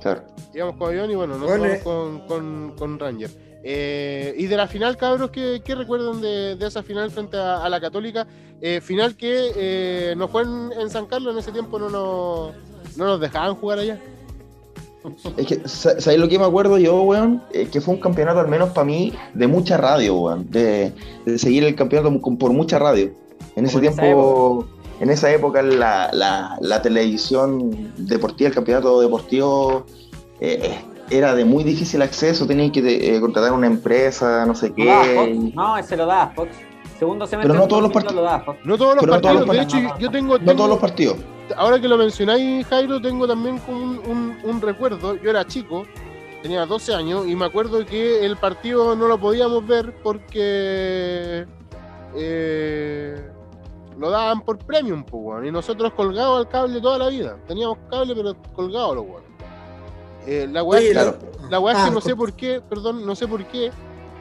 S6: Claro.
S1: íbamos con avión y bueno, nos
S5: Bueno,
S1: vamos
S5: eh.
S1: con, con, con Ranger. Eh, y de la final, cabros, ¿qué, qué recuerdan de, de esa final frente a, a la Católica? Eh, final que eh, no fue en, en San Carlos, en ese tiempo no nos, no nos dejaban jugar allá.
S6: Es que, sa- ¿sabes lo que me acuerdo yo, weón? Eh, que fue un campeonato, al menos para mí, de mucha radio, weón. De, de seguir el campeonato por mucha radio. En ese
S4: Como en esa
S6: tiempo, en esa época, la, la- la televisión deportiva, el campeonato deportivo, eh, era de muy difícil acceso. Tenían que eh, contratar una empresa, no sé qué.
S4: No, ese lo daba Fox. Segundo semestre.
S6: Pero no todos los
S4: del 2000
S6: partidos.
S4: Lo daba Fox.
S1: No todos los
S6: Pero no
S1: partidos, de hecho, yo tengo,
S6: No todos los partidos.
S1: ahora que lo mencionáis, Jairo, tengo también como un, un- un recuerdo. Yo era chico, tenía 12 años, y me acuerdo que el partido no lo podíamos ver porque eh, lo daban por premium, pues, weón, y nosotros colgados al cable toda la vida. Teníamos cable, pero colgados los weón. Eh, la weá
S6: claro.
S1: la weá es que
S5: Ah,
S1: no sé por qué, perdón, no sé por qué,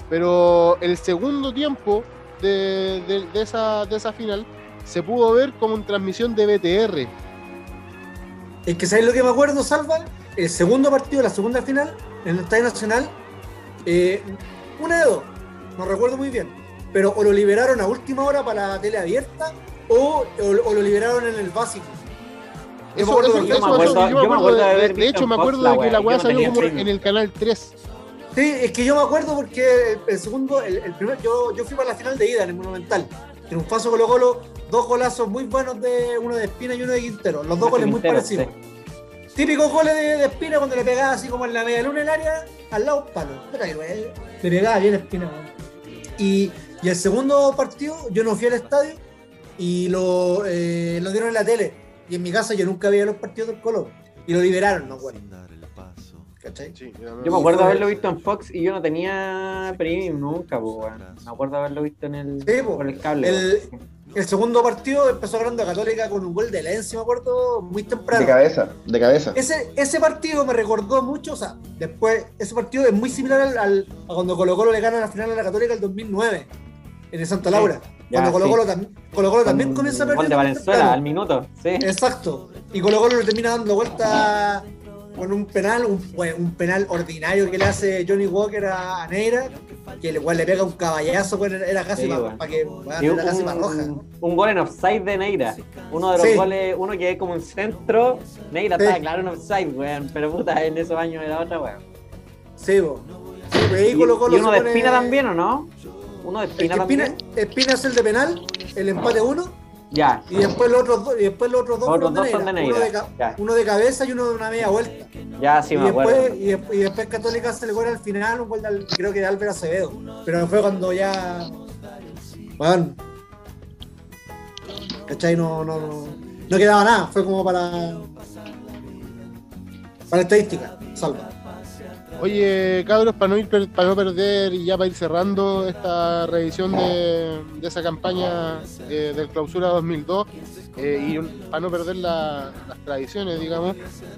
S1: pero el segundo tiempo de, de- de esa, de esa final se pudo ver como en transmisión de BTR.
S5: Es que ¿sabes lo que me acuerdo, Salva? El segundo partido, la segunda final, en el Estadio Nacional, eh, una de dos, no recuerdo muy bien, pero o lo liberaron a última hora para la tele abierta o, o- o lo liberaron en el básico.
S1: Eso, eso-
S4: me acuerdo-
S1: yo me acuerdo
S4: de
S1: hecho me acuerdo de que la weá salió como en el canal 3.
S5: Sí, es que yo me acuerdo porque el, el segundo, el, el primer, yo, yo fui para la final de ida en el Monumental. Triunfazo Colo Colo, dos golazos muy buenos de uno de Espina y uno de Quintero. Los dos goles muy parecidos. Típicos goles de, de Espina cuando le pegaba así como en la media luna el área, al lado palo. Le pegaba bien Espina. Y, y el segundo partido, yo no fui al estadio y lo, eh, lo dieron en la tele. Y en mi casa yo nunca veía los partidos del Colo. Y lo liberaron, no. ¿Cachai?
S1: Sí,
S4: Yo me acuerdo haberlo visto en Fox y yo no tenía premium nunca, pues, weón. Me acuerdo haberlo visto en el,
S5: Sí, po.
S4: por el cable.
S5: El, segundo partido empezó ganando Católica con un gol de Lenzi, me acuerdo, muy
S6: De
S5: temprano.
S6: cabeza, de cabeza.
S5: Ese, ese partido me recordó mucho, o sea, después, ese partido es muy similar al, al- a cuando Colo Colo le gana la final a la Católica el 200009, en el Santa Laura. Cuando Colo
S4: sí.
S5: Colo, tam- Colo Colo también
S4: Con
S5: comienza a
S4: gol
S5: perder.
S4: de
S5: muy
S4: Valenzuela al minuto, sí.
S5: Exacto. Y Colo Colo le termina dando vuelta con un penal, un, un penal ordinario que le hace Johnny Walker a, a Neira, que le, igual le pega un caballazo, pues, era casi
S4: Sí,
S5: para
S4: bueno.
S5: que bueno, era casi para roja.
S4: un gol en offside de Neira. Uno de los
S5: Sí.
S4: goles, uno que es como un centro. Neira
S5: Sí.
S4: estaba claro en offside, weón. Pero puta, en esos años era otra, weón.
S5: Sí, bo. Sí, pues
S4: Y, y uno de Espina también, ¿o no? Uno de
S5: El
S4: Espina
S5: que Espina,
S4: también.
S5: Espina es el de penal, el empate uno,
S4: Ya.
S5: y después los otros dos, y después los otros dos,
S4: Los otros dos son de
S5: Uno,
S4: Neira,
S5: de uno de cabeza y uno de una media vuelta.
S4: Ya, sí
S5: y,
S4: me acuerdo.
S5: después, y, después, y después Católica se le gol al final, un gol de, creo que de Álvaro Acevedo. Pero fue cuando ya. Bueno. ¿Cachai? No, no, no, no quedaba nada, fue como para. Para estadística, salva.
S1: Oye, cabros, para no, ir per- para no perder y ya para ir cerrando esta revisión de, de esa campaña eh, del clausura 2002 eh, y un- para no perder la- las tradiciones, digamos,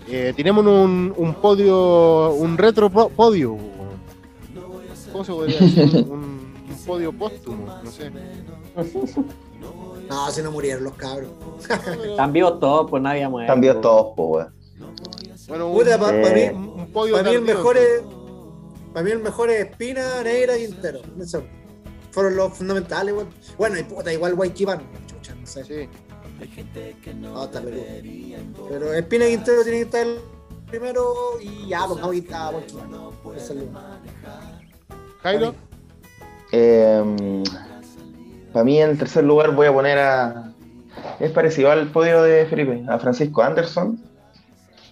S1: eh, tenemos un, un podio, un retro po- podio. ¿Cómo se podría decir? Un, un podio póstumo, no sé.
S5: No, si no murieron los cabros.
S4: Están vivos todos, pues nadie muere.
S6: Cambió
S4: pues.
S6: todos, po, weón.
S1: Bueno, un,
S5: Puta, para
S6: Eh,
S5: mí,
S1: un podio
S5: Para mí el mejor es. Para mí el mejor es Espina, Negra y Quintero. Eso. Fueron los fundamentales, weón. Bueno, y puta, igual Guayquipán. Chucha, no sé.
S1: Sí.
S5: No, está peludo. Pero Espina y Quintero tienen que estar primero y ya, pues a la-
S1: Jairo,
S6: Eh, para mí, en tercer lugar, voy a poner a. Es parecido al podio de Felipe, a Francisco Anderson.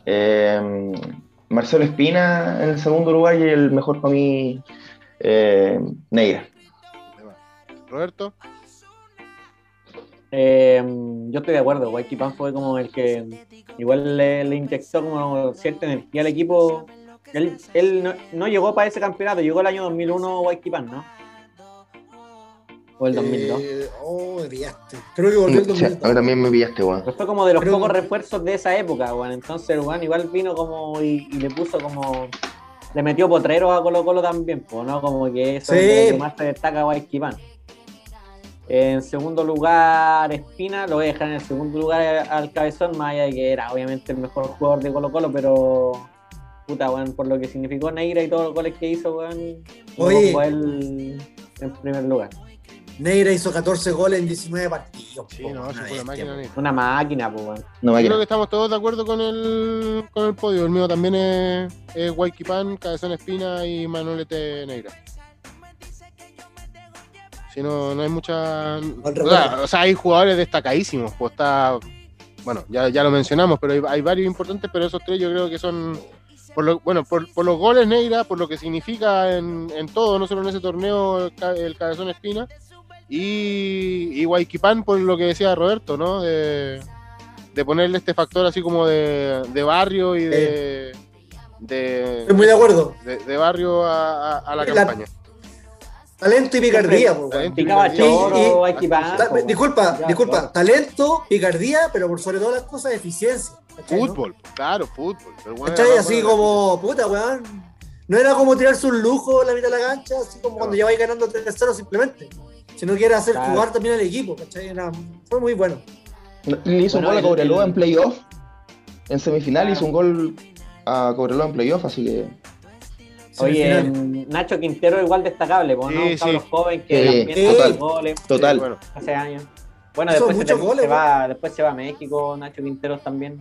S6: Eh, Marcelo Espina en el segundo lugar y el mejor para mí, eh, Neira.
S1: Roberto,
S4: Eh, yo estoy de acuerdo, Waiki Pan fue como el que igual le, le inyectó como cierta energía al equipo. Él, él no, no llegó para ese campeonato, llegó el año 2001 Waiki Pan, ¿no? O el 2002.
S5: Eh, oh, me pillaste. Creo que volvió el
S6: Sí, a mí
S5: 2002.
S6: también me pillaste, weón.
S4: Pero fue como de los
S5: Creo
S4: pocos
S5: que-
S4: refuerzos de esa época, weón. Entonces, weón, igual vino como y, y le puso como. Le metió potreros a Colo Colo también, pues, ¿no? Como que eso
S5: Sí.
S4: es lo que más se destaca Guayquipán. En segundo lugar, Espina, lo voy a dejar en el segundo lugar al Cabezón, más allá de que era obviamente el mejor jugador de Colo Colo, pero puta, weón, por lo que significó Neira y todos los goles que hizo, weón,
S5: Oye.
S4: él en primer lugar.
S5: Neira hizo 14 goles en 19 partidos.
S1: sí,
S5: po,
S1: no,
S5: una bestia,
S1: máquina
S5: po.
S4: Una máquina, pues,
S1: creo que estamos todos de acuerdo con el, con el podio. El mío también es, es Guayquipán, Cabezón Espina y Manolete Negra. Si no, no hay mucha. O sea, o sea, hay jugadores destacadísimos. Pues está. Bueno, ya, ya lo mencionamos, pero hay, hay varios importantes, pero esos tres yo creo que son. Por lo, bueno, por, por los goles Negra, por lo que significa en, en todo, no solo en ese torneo, el, ca- el Cabezón Espina. Y, y Guayquipán, por lo que decía Roberto, ¿no? De, de ponerle este factor así como de, de barrio y de, de,
S5: Estoy muy de acuerdo.
S1: de, de barrio a, a- a la
S5: La-
S1: campaña.
S5: Talento y picardía, po, weón.
S1: Talento.
S4: Picaba
S1: Y-
S4: choro,
S5: y-
S4: Guayquipán.
S5: Ta-
S4: po, weón.
S5: disculpa,
S4: Ya,
S5: disculpa.
S4: claro.
S5: Talento, picardía, pero por sobre todas las cosas, eficiencia.
S1: Fútbol, claro, fútbol. Pero bueno,
S5: ¿Cachai? Así
S1: bueno,
S5: como, puta, weón. No era como tirarse un lujo en la mitad de la cancha, así como cuando ya vais ganando 3-0 simplemente. Sino que era hacer
S4: Claro.
S5: jugar también al equipo, ¿cachai? Era- fue muy bueno.
S6: Le hizo
S4: Bueno,
S6: un gol a
S4: el-
S6: Cobreloa
S4: el-
S6: en playoff. En semifinal
S4: Claro.
S6: hizo un gol a Cobreloa en playoff, así que.
S4: Oye, Nacho Quintero igual destacable, ¿no?
S1: Sí,
S4: Un
S1: sí.
S4: joven que
S6: Sí,
S4: también
S5: sí.
S4: hace
S6: total.
S4: goles
S6: Total.
S1: bueno,
S4: hace años. Bueno, después, se, va, después se va a México, Nacho Quinteros también,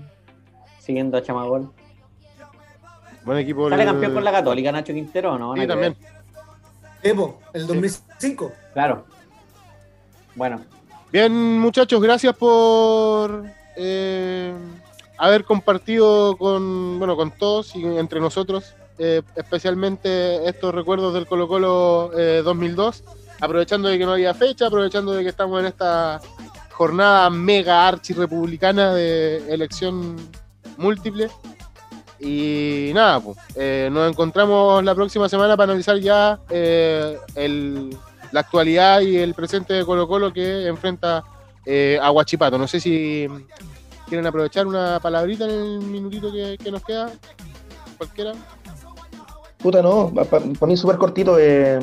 S4: siguiendo a Chamagol.
S1: buen equipo.
S4: ¿Sale
S1: el-
S4: campeón con la Católica Nacho Quintero o no?
S1: Sí, también.
S5: Epo, el 2005.
S4: Claro. Bueno,
S1: Bien, muchachos, gracias por eh, haber compartido con, bueno, con todos y entre nosotros, eh, especialmente estos recuerdos del Colo Colo eh, 2002, aprovechando de que no había fecha, aprovechando de que estamos en esta jornada mega archi republicana de elección múltiple. Y nada, pues, eh, nos encontramos la próxima semana para analizar ya el, la actualidad y el presente de Colo Colo que enfrenta eh, a Huachipato. No sé si quieren aprovechar una palabrita en el minutito que, nos queda. Cualquiera.
S6: Puta, no, para mí súper cortito. eh,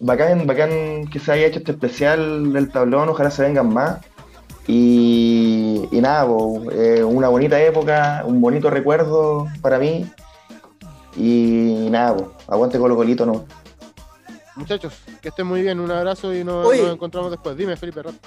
S6: bacán, bacán que se haya hecho este especial del tablón, ojalá se vengan más. Y, nada, po, eh, una bonita época, un bonito recuerdo para mí. Y nada, po, aguante Colo Colito, no.
S1: Muchachos, que estén muy bien. Un abrazo y nos, encontramos después. Dime, Felipe. rápido.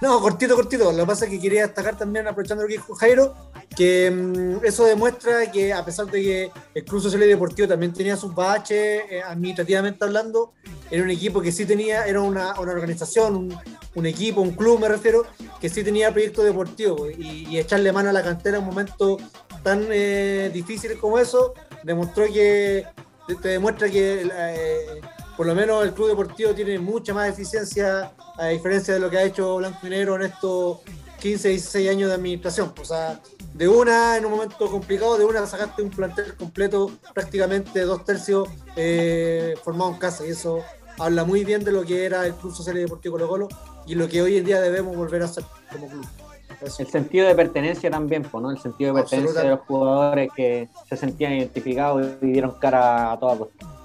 S5: No, cortito, cortito. Lo que pasa es que quería destacar también, aprovechando lo que dijo Jairo, que mm, eso demuestra que a pesar de que el Club Social y Deportivo también tenía sus baches, eh, administrativamente hablando, era un equipo que sí tenía, era una, una organización, un, un equipo, un club me refiero, que sí tenía proyectos deportivos y, y echarle mano a la cantera en un momento tan eh, difícil como eso, demostró que, te, te demuestra que eh, por lo menos el Club Deportivo tiene mucha más eficiencia a diferencia de lo que ha hecho Blanco y Negro en estos 15, 16 años de administración. O sea, de una, en un momento complicado, de una sacaste un plantel completo, prácticamente dos tercios eh, formado en casa. Y eso habla muy bien de lo que era el Club Social y Deportivo Colo Colo y lo que hoy en día debemos volver a hacer como club. Eso.
S4: el sentido de pertenencia también, ¿no? El sentido de pertenencia de los jugadores que se sentían identificados y dieron cara a toda costa.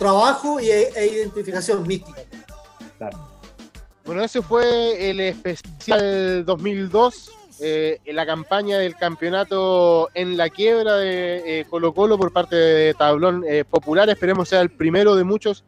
S5: Trabajo y, e identificación mística.
S1: Bueno, ese fue el especial 2002, eh, en la campaña del campeonato en la quiebra de eh, Colo Colo por parte de Tablón eh, Popular. Esperemos sea el primero de muchos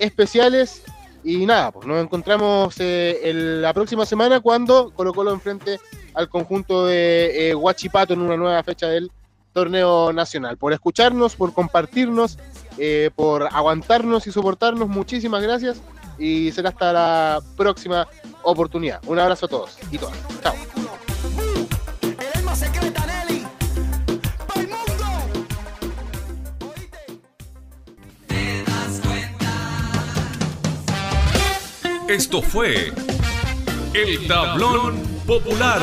S1: especiales. Y nada, pues nos encontramos eh, la próxima semana cuando Colo Colo enfrente al conjunto de Huachipato en una nueva fecha del torneo nacional. Por escucharnos, por compartirnos, eh, por aguantarnos y soportarnos, muchísimas gracias y será hasta la próxima oportunidad. Un abrazo a todos y todas. Chao.
S2: Esto fue El Tablón Popular.